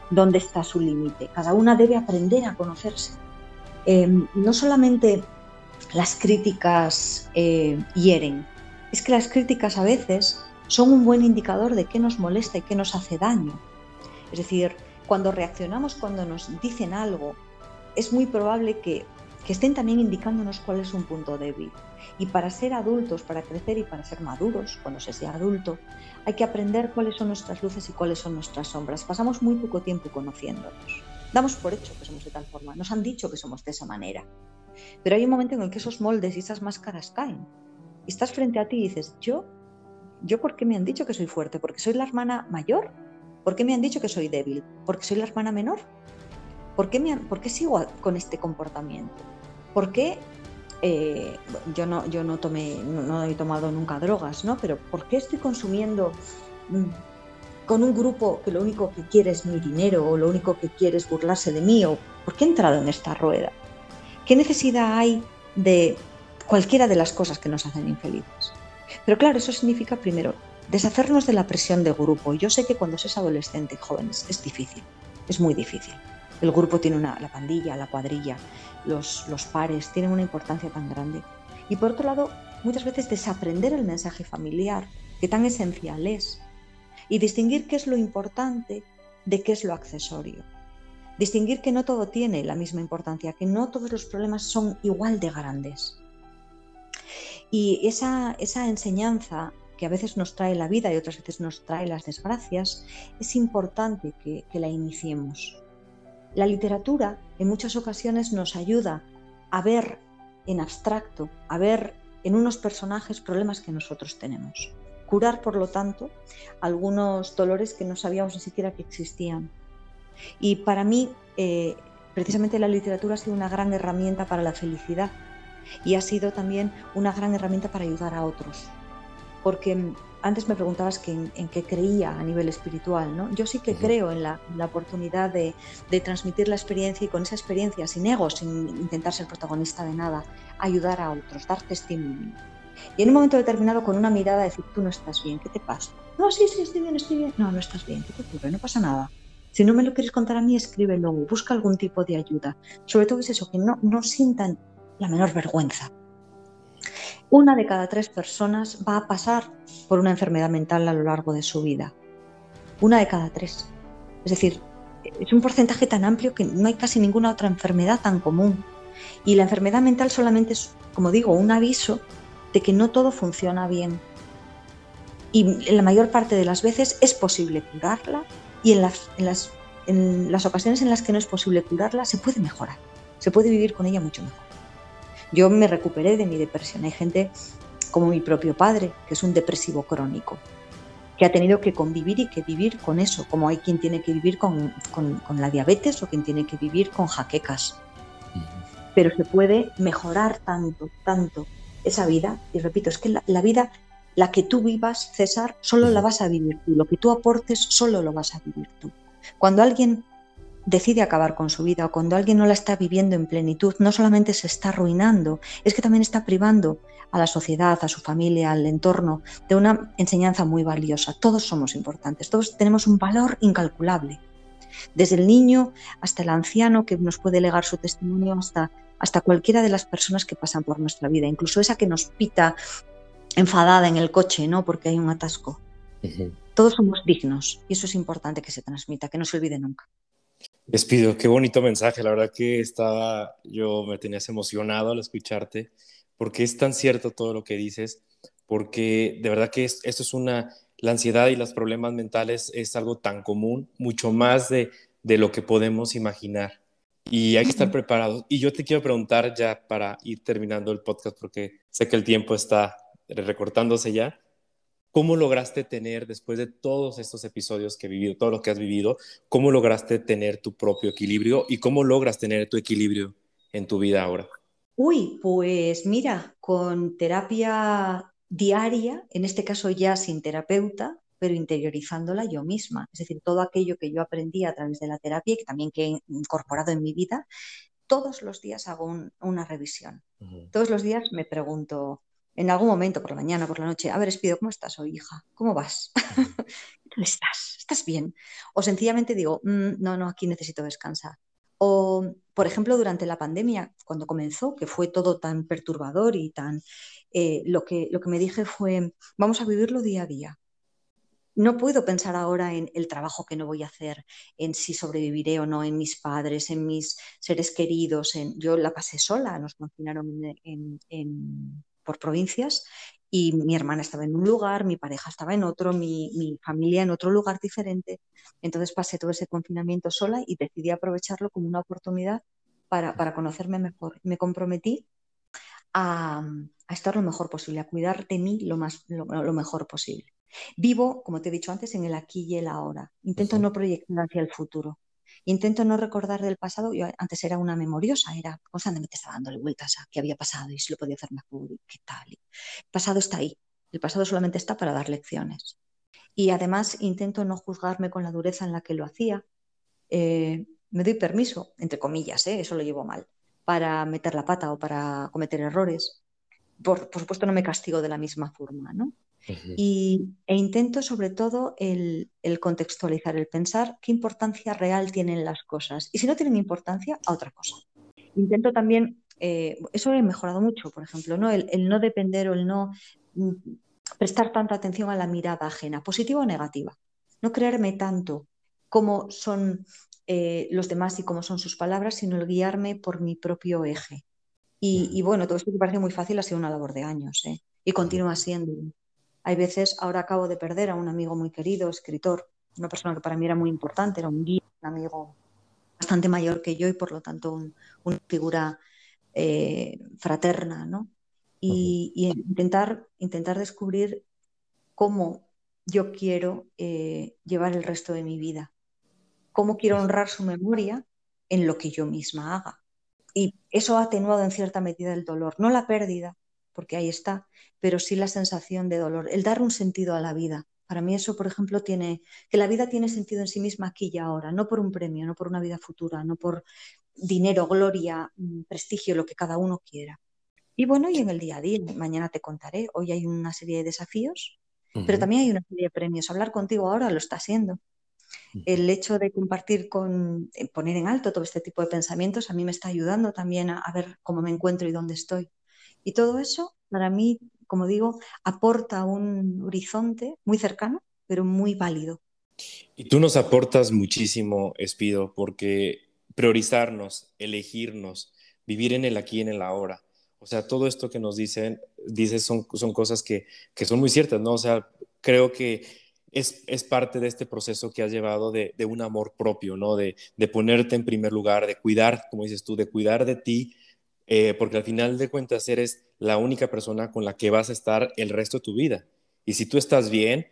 dónde está su límite, cada una debe aprender a conocerse. Em, no solamente las críticas eh, hieren, es que las críticas a veces son un buen indicador de qué nos molesta y qué nos hace daño. Es decir, cuando reaccionamos, cuando nos dicen algo, es muy probable que, estén también indicándonos cuál es un punto débil. Y para ser adultos, para crecer y para ser maduros, cuando se sea adulto, hay que aprender cuáles son nuestras luces y cuáles son nuestras sombras. Pasamos muy poco tiempo conociéndonos. Damos por hecho que somos de tal forma, nos han dicho que somos de esa manera. Pero hay un momento en el que esos moldes y esas máscaras caen. Y estás frente a ti y dices, yo, yo por qué me han dicho que soy fuerte, porque soy la hermana mayor, ¿Por qué me han dicho que soy débil? ¿Porque soy la hermana menor? ¿Por qué, me ¿por qué sigo con este comportamiento? ¿Por qué eh, yo, no, yo no, tomé, no, he tomado nunca drogas, ¿no? Pero ¿por qué estoy consumiendo mm, con un grupo que lo único que quiere es mi dinero o lo único que quiere es burlarse de mí? ¿O por qué he entrado en esta rueda? ¿Qué necesidad hay de cualquiera de las cosas que nos hacen infelices? Pero claro, eso significa primero deshacernos de la presión de grupo. Yo sé que cuando se es adolescente y joven es difícil, es muy difícil. El grupo tiene la pandilla, la cuadrilla, los, pares tienen una importancia tan grande. Y por otro lado, muchas veces desaprender el mensaje familiar, que tan esencial es, y distinguir qué es lo importante de qué es lo accesorio. Distinguir que no todo tiene la misma importancia, que no todos los problemas son igual de grandes. Y esa enseñanza que a veces nos trae la vida y otras veces nos trae las desgracias, es importante que, la iniciemos. La literatura en muchas ocasiones nos ayuda a ver en abstracto, a ver en unos personajes problemas que nosotros tenemos. Curar, por lo tanto, algunos dolores que no sabíamos ni siquiera que existían. Y para mí, eh, precisamente la literatura ha sido una gran herramienta para la felicidad y ha sido también una gran herramienta para ayudar a otros porque antes me preguntabas que en, qué creía a nivel espiritual, ¿no? Yo sí que creo en la, oportunidad de, transmitir la experiencia y con esa experiencia, sin ego, sin intentar ser protagonista de nada, ayudar a otros, dar testimonio. Y en un momento determinado, con una mirada, decir, tú no estás bien, ¿qué te pasa? No, sí, sí, estoy bien, estoy bien. No, no estás bien, ¿qué te ocurre? No pasa nada. Si no me lo quieres contar a mí, escríbelo, busca algún tipo de ayuda. Sobre todo es eso, que no, no sientan la menor vergüenza una de cada tres personas va a pasar por una enfermedad mental a lo largo de su vida. Una de cada tres. Es decir, es un porcentaje tan amplio que no hay casi ninguna otra enfermedad tan común. Y la enfermedad mental solamente es, como digo, un aviso de que no todo funciona bien. Y la mayor parte de las veces es posible curarla y en las, en las, en las ocasiones en las que no es posible curarla se puede mejorar, se puede vivir con ella mucho mejor. Yo me recuperé de mi depresión. Hay gente como mi propio padre, que es un depresivo crónico, que ha tenido que convivir y que vivir con eso, como hay quien tiene que vivir con, la diabetes o quien tiene que vivir con jaquecas. Pero se puede mejorar tanto, tanto esa vida. Y repito, es que la, la vida, la que tú vivas, César, solo la vas a vivir tú. Lo que tú aportes, solo lo vas a vivir tú. Cuando alguien decide acabar con su vida o cuando alguien no la está viviendo en plenitud, no solamente se está arruinando, es que también está privando a la sociedad, a su familia, al entorno, de una enseñanza muy valiosa. Todos somos importantes, todos tenemos un valor incalculable. Desde el niño hasta el anciano que nos puede legar su testimonio, hasta, hasta cualquiera de las personas que pasan por nuestra vida, incluso esa que nos pita enfadada en el coche, ¿no? Porque hay un atasco. Todos somos dignos y eso es importante que se transmita, que no se olvide nunca. Despido, qué bonito mensaje. La verdad que estaba, yo me tenías emocionado al escucharte, porque es tan cierto todo lo que dices, porque de verdad que esto es una, la ansiedad y los problemas mentales es algo tan común, mucho más de, de lo que podemos imaginar. Y hay que estar preparados. Y yo te quiero preguntar ya para ir terminando el podcast, porque sé que el tiempo está recortándose ya. ¿Cómo lograste tener, después de todos estos episodios que he vivido, todo lo que has vivido, cómo lograste tener tu propio equilibrio y cómo logras tener tu equilibrio en tu vida ahora? Uy, pues mira, con terapia diaria, en este caso ya sin terapeuta, pero interiorizándola yo misma. Es decir, todo aquello que yo aprendí a través de la terapia y que también que he incorporado en mi vida, todos los días hago una revisión. Todos los días me pregunto, en algún momento, por la mañana, por la noche, a ver, Espido, ¿cómo estás hoy, hija? ¿Cómo vas? (laughs) ¿Cómo estás? ¿Estás bien? O sencillamente digo, mm, no, no, aquí necesito descansar. O, por ejemplo, durante la pandemia, cuando comenzó, que fue todo tan perturbador y tan... Eh, lo, que, lo que me dije fue, vamos a vivirlo día a día. No puedo pensar ahora en el trabajo que no voy a hacer, en si sobreviviré o no, en mis padres, en mis seres queridos. En... Yo la pasé sola, nos confinaron por provincias y mi hermana estaba en un lugar, mi pareja estaba en otro, mi, familia en otro lugar diferente. Entonces pasé todo ese confinamiento sola y decidí aprovecharlo como una oportunidad para, conocerme mejor. Me comprometí a, estar lo mejor posible, a cuidar de mí lo, más, lo, mejor posible. Vivo, como te he dicho antes, en el aquí y el ahora. Intento no proyectar hacia el futuro. Intento no recordar del pasado. Yo antes era una memoriosa, era constantemente estaba dándole vueltas a qué había pasado y si lo podía hacer mejor y qué tal. El pasado está ahí. El pasado solamente está para dar lecciones. Y además intento no juzgarme con la dureza en la que lo hacía. Eh, me doy permiso, entre comillas, ¿eh? eso lo llevo mal, para meter la pata o para cometer errores. Por, por supuesto, no me castigo de la misma forma, ¿no? Y, e intento sobre todo el, contextualizar, el pensar qué importancia real tienen las cosas y si no tienen importancia, a otra cosa. Intento también, eh, eso he mejorado mucho, por ejemplo, ¿no? El, no depender o el no mm, prestar tanta atención a la mirada ajena, positiva o negativa. No creerme tanto cómo son eh, los demás y cómo son sus palabras, sino el guiarme por mi propio eje. Y, bueno, todo esto que parece muy fácil ha sido una labor de años ¿eh? y continúa siendo. Hay veces, ahora acabo de perder a un amigo muy querido, escritor, una persona que para mí era muy importante, era un guía, un amigo bastante mayor que yo y por lo tanto una figura eh, fraterna, ¿no? Y, intentar, intentar descubrir cómo yo quiero eh, llevar el resto de mi vida, cómo quiero honrar su memoria en lo que yo misma haga. Y eso ha atenuado en cierta medida el dolor, no la pérdida, porque ahí está, pero sí la sensación de dolor, el dar un sentido a la vida. Para mí eso, por ejemplo, tiene que la vida tiene sentido en sí misma aquí y ahora, no por un premio, no por una vida futura, no por dinero, gloria, mm, prestigio, lo que cada uno quiera. Y bueno, y en el día a día, mañana te contaré, hoy hay una serie de desafíos, pero también hay una serie de premios. Hablar contigo ahora lo está haciendo. El hecho de compartir con, eh, poner en alto todo este tipo de pensamientos a mí me está ayudando también a ver cómo me encuentro y dónde estoy. Y todo eso, para mí, como digo, aporta un horizonte muy cercano, pero muy válido. Y tú nos aportas muchísimo, Espido, porque priorizarnos, elegirnos, vivir en el aquí y en el ahora. O sea, todo esto que nos dicen, dices son, son cosas que, que son muy ciertas, ¿no? O sea, creo que es, es, parte de este proceso que has llevado de, de un amor propio, ¿no? De, de, ponerte en primer lugar, de cuidar, como dices tú, de cuidar de ti, eh, porque al final de cuentas eres la única persona con la que vas a estar el resto de tu vida. Y si tú estás bien,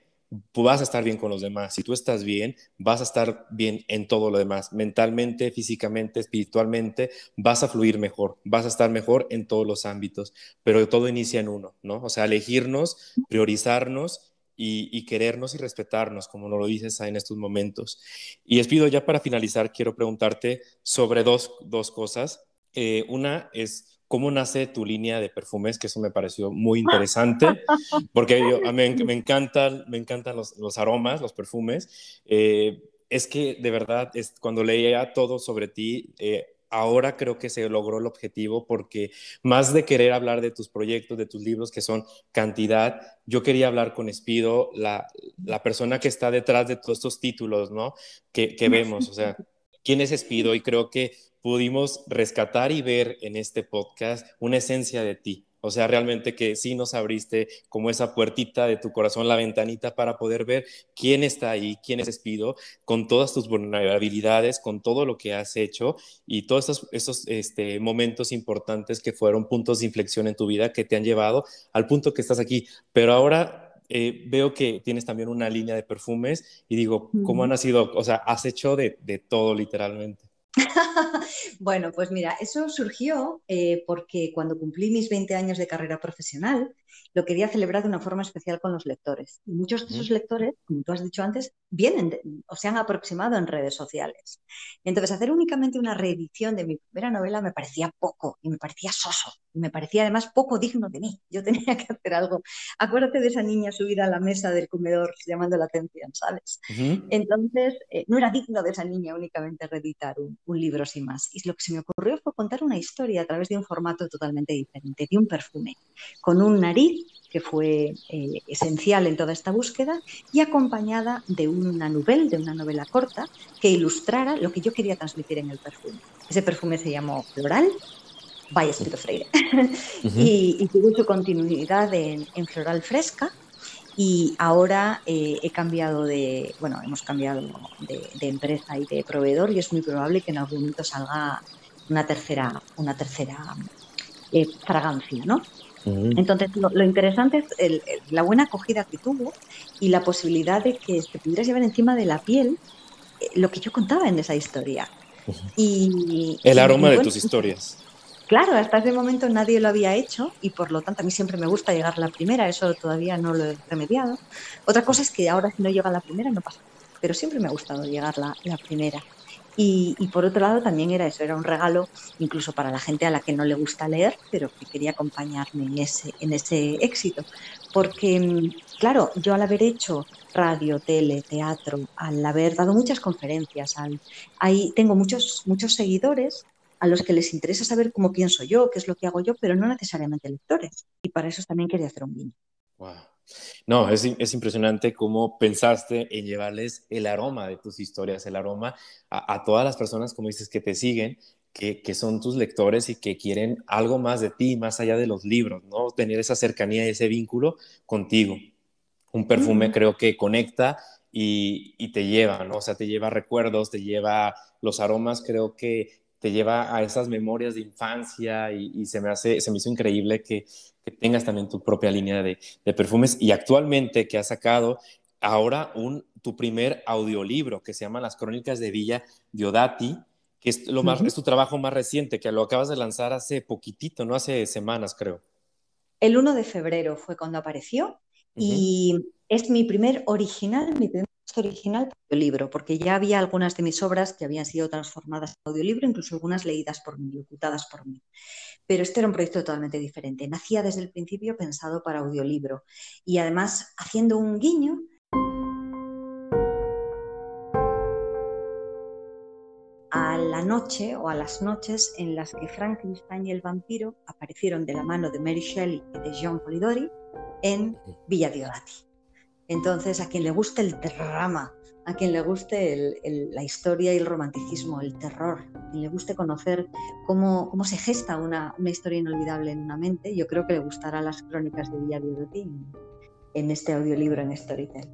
pues vas a estar bien con los demás. Si tú estás bien, vas a estar bien en todo lo demás. Mentalmente, físicamente, espiritualmente, vas a fluir mejor, vas a estar mejor en todos los ámbitos. Pero todo inicia en uno, ¿no? O sea, elegirnos, priorizarnos y, querernos y respetarnos, como nos lo dices en estos momentos. Y les pido ya para finalizar, quiero preguntarte sobre dos, dos cosas. Eh, una es cómo nace tu línea de perfumes, que eso me pareció muy interesante, (laughs) porque yo, a mí me, encantan, me encantan los, aromas, los perfumes. Eh, es que de verdad, es, cuando leía todo sobre ti, eh, ahora creo que se logró el objetivo porque más de querer hablar de tus proyectos, de tus libros, que son cantidad, yo quería hablar con Espido, la, la persona que está detrás de todos estos títulos, ¿no? Que, que (laughs) vemos, o sea, quién es Espido y creo que pudimos rescatar y ver en este podcast una esencia de ti. O sea, realmente que sí nos abriste como esa puertita de tu corazón, la ventanita para poder ver quién está ahí, quién es Espido, con todas tus vulnerabilidades, con todo lo que has hecho y todos esos, esos este, momentos importantes que fueron puntos de inflexión en tu vida que te han llevado al punto que estás aquí. Pero ahora eh, veo que tienes también una línea de perfumes y digo, ¿cómo han sido? O sea, has hecho de, de todo literalmente. (laughs) bueno, pues mira, eso surgió eh, porque cuando cumplí mis 20 años de carrera profesional, lo quería celebrar de una forma especial con los lectores. Y muchos de esos lectores, como tú has dicho antes, vienen o se han aproximado en redes sociales. Entonces, hacer únicamente una reedición de mi primera novela me parecía poco y me parecía soso y me parecía además poco digno de mí. Yo tenía que hacer algo. Acuérdate de esa niña subida a la mesa del comedor llamando la atención, ¿sabes? Entonces, eh, no era digno de esa niña únicamente reeditar un, un libro sin más. Y lo que se me ocurrió fue contar una historia a través de un formato totalmente diferente, de un perfume, con un nariz que fue eh, esencial en toda esta búsqueda, y acompañada de una novela, de una novela corta, que ilustrara lo que yo quería transmitir en el perfume. Ese perfume se llamó Floral, by Espiro Freire, (laughs) y, tuvo su continuidad en, Floral Fresca, y ahora eh, he cambiado de, bueno, hemos cambiado de, empresa y de proveedor y es muy probable que en algún momento salga una tercera, una tercera eh, fragancia, ¿no? Entonces, lo, interesante es la buena acogida que tuvo y la posibilidad de que te pudieras llevar encima de la piel eh, lo que yo contaba en esa historia. y, el aroma de tus historias. Claro, hasta ese momento nadie lo había hecho y por lo tanto a mí siempre me gusta llegar la primera, eso todavía no lo he remediado. Otra cosa es que ahora si no llega la primera no pasa, pero siempre me ha gustado llegar la, la primera. Y, por otro lado también era eso, era un regalo incluso para la gente a la que no le gusta leer, pero que quería acompañarme en ese, en ese éxito. Porque, mm, claro, yo al haber hecho radio, tele, teatro, al haber dado muchas conferencias, al, ahí tengo muchos, muchos seguidores a los que les interesa saber cómo pienso yo, qué es lo que hago yo, pero no necesariamente lectores. Y para eso también quería hacer un guiño. No, es, es, impresionante cómo pensaste en llevarles el aroma de tus historias, el aroma a, todas las personas, como dices, que te siguen, que, que, son tus lectores y que quieren algo más de ti, más allá de los libros, ¿no? Tener esa cercanía y ese vínculo contigo. Un perfume creo que conecta y, y, te lleva, ¿no? O sea, te lleva recuerdos, te lleva los aromas, creo que te lleva a esas memorias de infancia y, se, me hace, se me hizo increíble que, tengas también tu propia línea de, perfumes. Y actualmente que has sacado ahora un, tu primer audiolibro que se llama Las Crónicas de Villa Diodati, que es, lo más, es tu trabajo más reciente, que lo acabas de lanzar hace poquitito, no hace semanas creo. El 1 de febrero fue cuando apareció y es mi primer original, mi primer original audiolibro, porque ya había algunas de mis obras que habían sido transformadas en audiolibro, incluso algunas leídas por mí, locutadas por mí. Pero este era un proyecto totalmente diferente. Nacía desde el principio pensado para audiolibro y además haciendo un guiño a la noche o a las noches en las que Frankenstein y el vampiro aparecieron de la mano de Mary Shelley y de Jean Polidori en Villa Diodati. Entonces, a quien le guste el drama, a quien le guste la historia y el romanticismo, el terror, a quien le guste conocer cómo, se gesta una, historia inolvidable en una mente, yo creo que le gustará las crónicas de Villa de en este audiolibro en Storytel.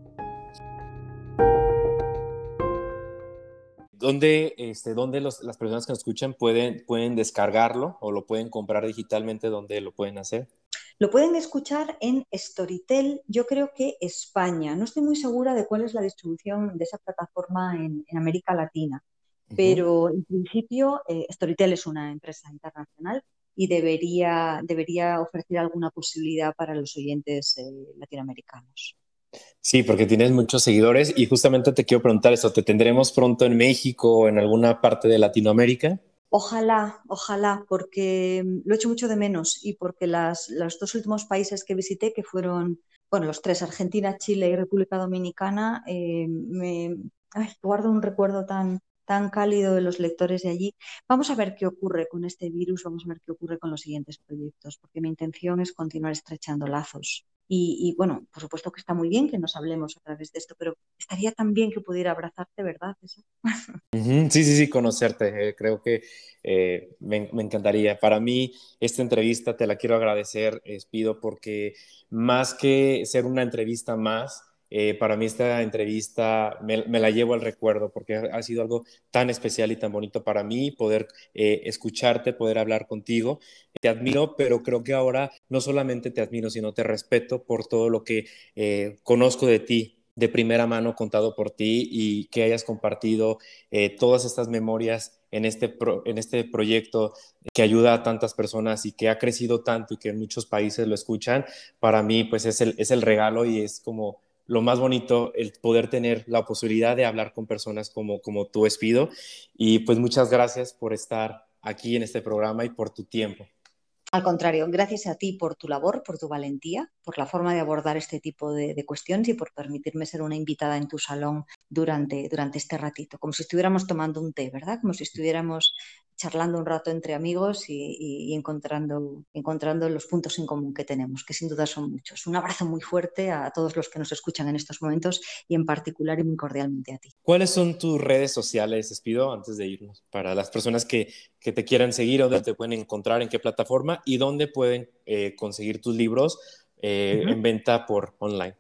¿Dónde, este, dónde las personas que nos escuchan pueden, pueden descargarlo o lo pueden comprar digitalmente? ¿Dónde lo pueden hacer? Lo pueden escuchar en Storytel, yo creo que España. No estoy muy segura de cuál es la distribución de esa plataforma en, América Latina, pero en principio eh, Storytel es una empresa internacional y debería, debería ofrecer alguna posibilidad para los oyentes eh, latinoamericanos. Sí, porque tienes muchos seguidores y justamente te quiero preguntar eso, ¿te tendremos pronto en México o en alguna parte de Latinoamérica? Ojalá, ojalá, porque lo he hecho mucho de menos y porque las, los dos últimos países que visité, que fueron, bueno, los tres, Argentina, Chile y República Dominicana, eh, me guardo un recuerdo tan, tan cálido de los lectores de allí. Vamos a ver qué ocurre con este virus, vamos a ver qué ocurre con los siguientes proyectos, porque mi intención es continuar estrechando lazos. Y, bueno, por supuesto que está muy bien que nos hablemos a través de esto, pero estaría tan bien que pudiera abrazarte, ¿verdad? (laughs) Sí, sí, sí, conocerte. Eh, creo que eh, me, me, encantaría. Para mí, esta entrevista te la quiero agradecer, Espido, porque más que ser una entrevista más, eh, para mí esta entrevista me, la llevo al recuerdo porque ha, sido algo tan especial y tan bonito para mí poder eh, escucharte, poder hablar contigo. Te admiro, pero creo que ahora no solamente te admiro, sino te respeto por todo lo que eh, conozco de ti, de primera mano contado por ti y que hayas compartido eh, todas estas memorias en este, en este proyecto que ayuda a tantas personas y que ha crecido tanto y que en muchos países lo escuchan, para mí pues es el, es el regalo y es como lo más bonito el poder tener la posibilidad de hablar con personas como, como tú, Espido. Y pues muchas gracias por estar aquí en este programa y por tu tiempo. Al contrario, gracias a ti por tu labor, por tu valentía, por la forma de abordar este tipo de, cuestiones y por permitirme ser una invitada en tu salón durante, durante este ratito, como si estuviéramos tomando un té, ¿verdad? Como si estuviéramos charlando un rato entre amigos y, encontrando, encontrando los puntos en común que tenemos, que sin duda son muchos. Un abrazo muy fuerte a todos los que nos escuchan en estos momentos y en particular y muy cordialmente a ti. ¿Cuáles son tus redes sociales, Despido, antes de irnos? Para las personas que, que te quieran seguir, ¿dónde te pueden encontrar, en qué plataforma y dónde pueden eh, conseguir tus libros eh, en venta por online.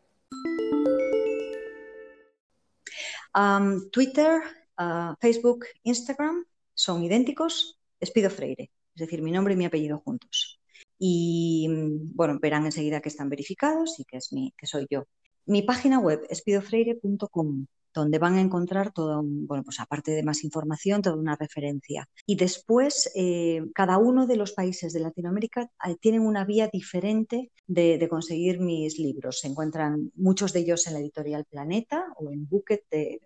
Twitter, ah, Facebook, Instagram son idénticos, Espido Freire, es decir, mi nombre y mi apellido juntos. Y bueno, verán enseguida que están verificados y que, es mi, que soy yo. Mi página web, espidofreire.com donde van a encontrar todo, bueno, pues aparte de más información, toda una referencia. Y después, eh, cada uno de los países de Latinoamérica eh, tienen una vía diferente de, conseguir mis libros. Se encuentran muchos de ellos en la editorial Planeta o en Bucket, en,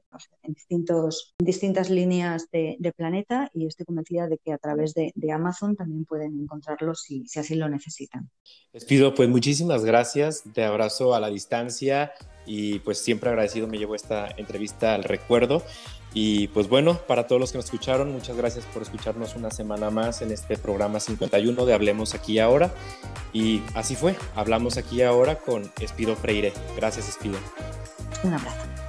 distintos, distintas líneas de, Planeta y estoy convencida de que a través de, Amazon también pueden encontrarlos si, si así lo necesitan. Les pido pues muchísimas gracias, te abrazo a la distancia y pues siempre agradecido me llevo esta entrevista al recuerdo. Y pues bueno, para todos los que nos escucharon, muchas gracias por escucharnos una semana más en este programa 51 de Hablemos aquí ahora. Y así fue, hablamos aquí ahora con Espido Freire. Gracias Espido. Un abrazo.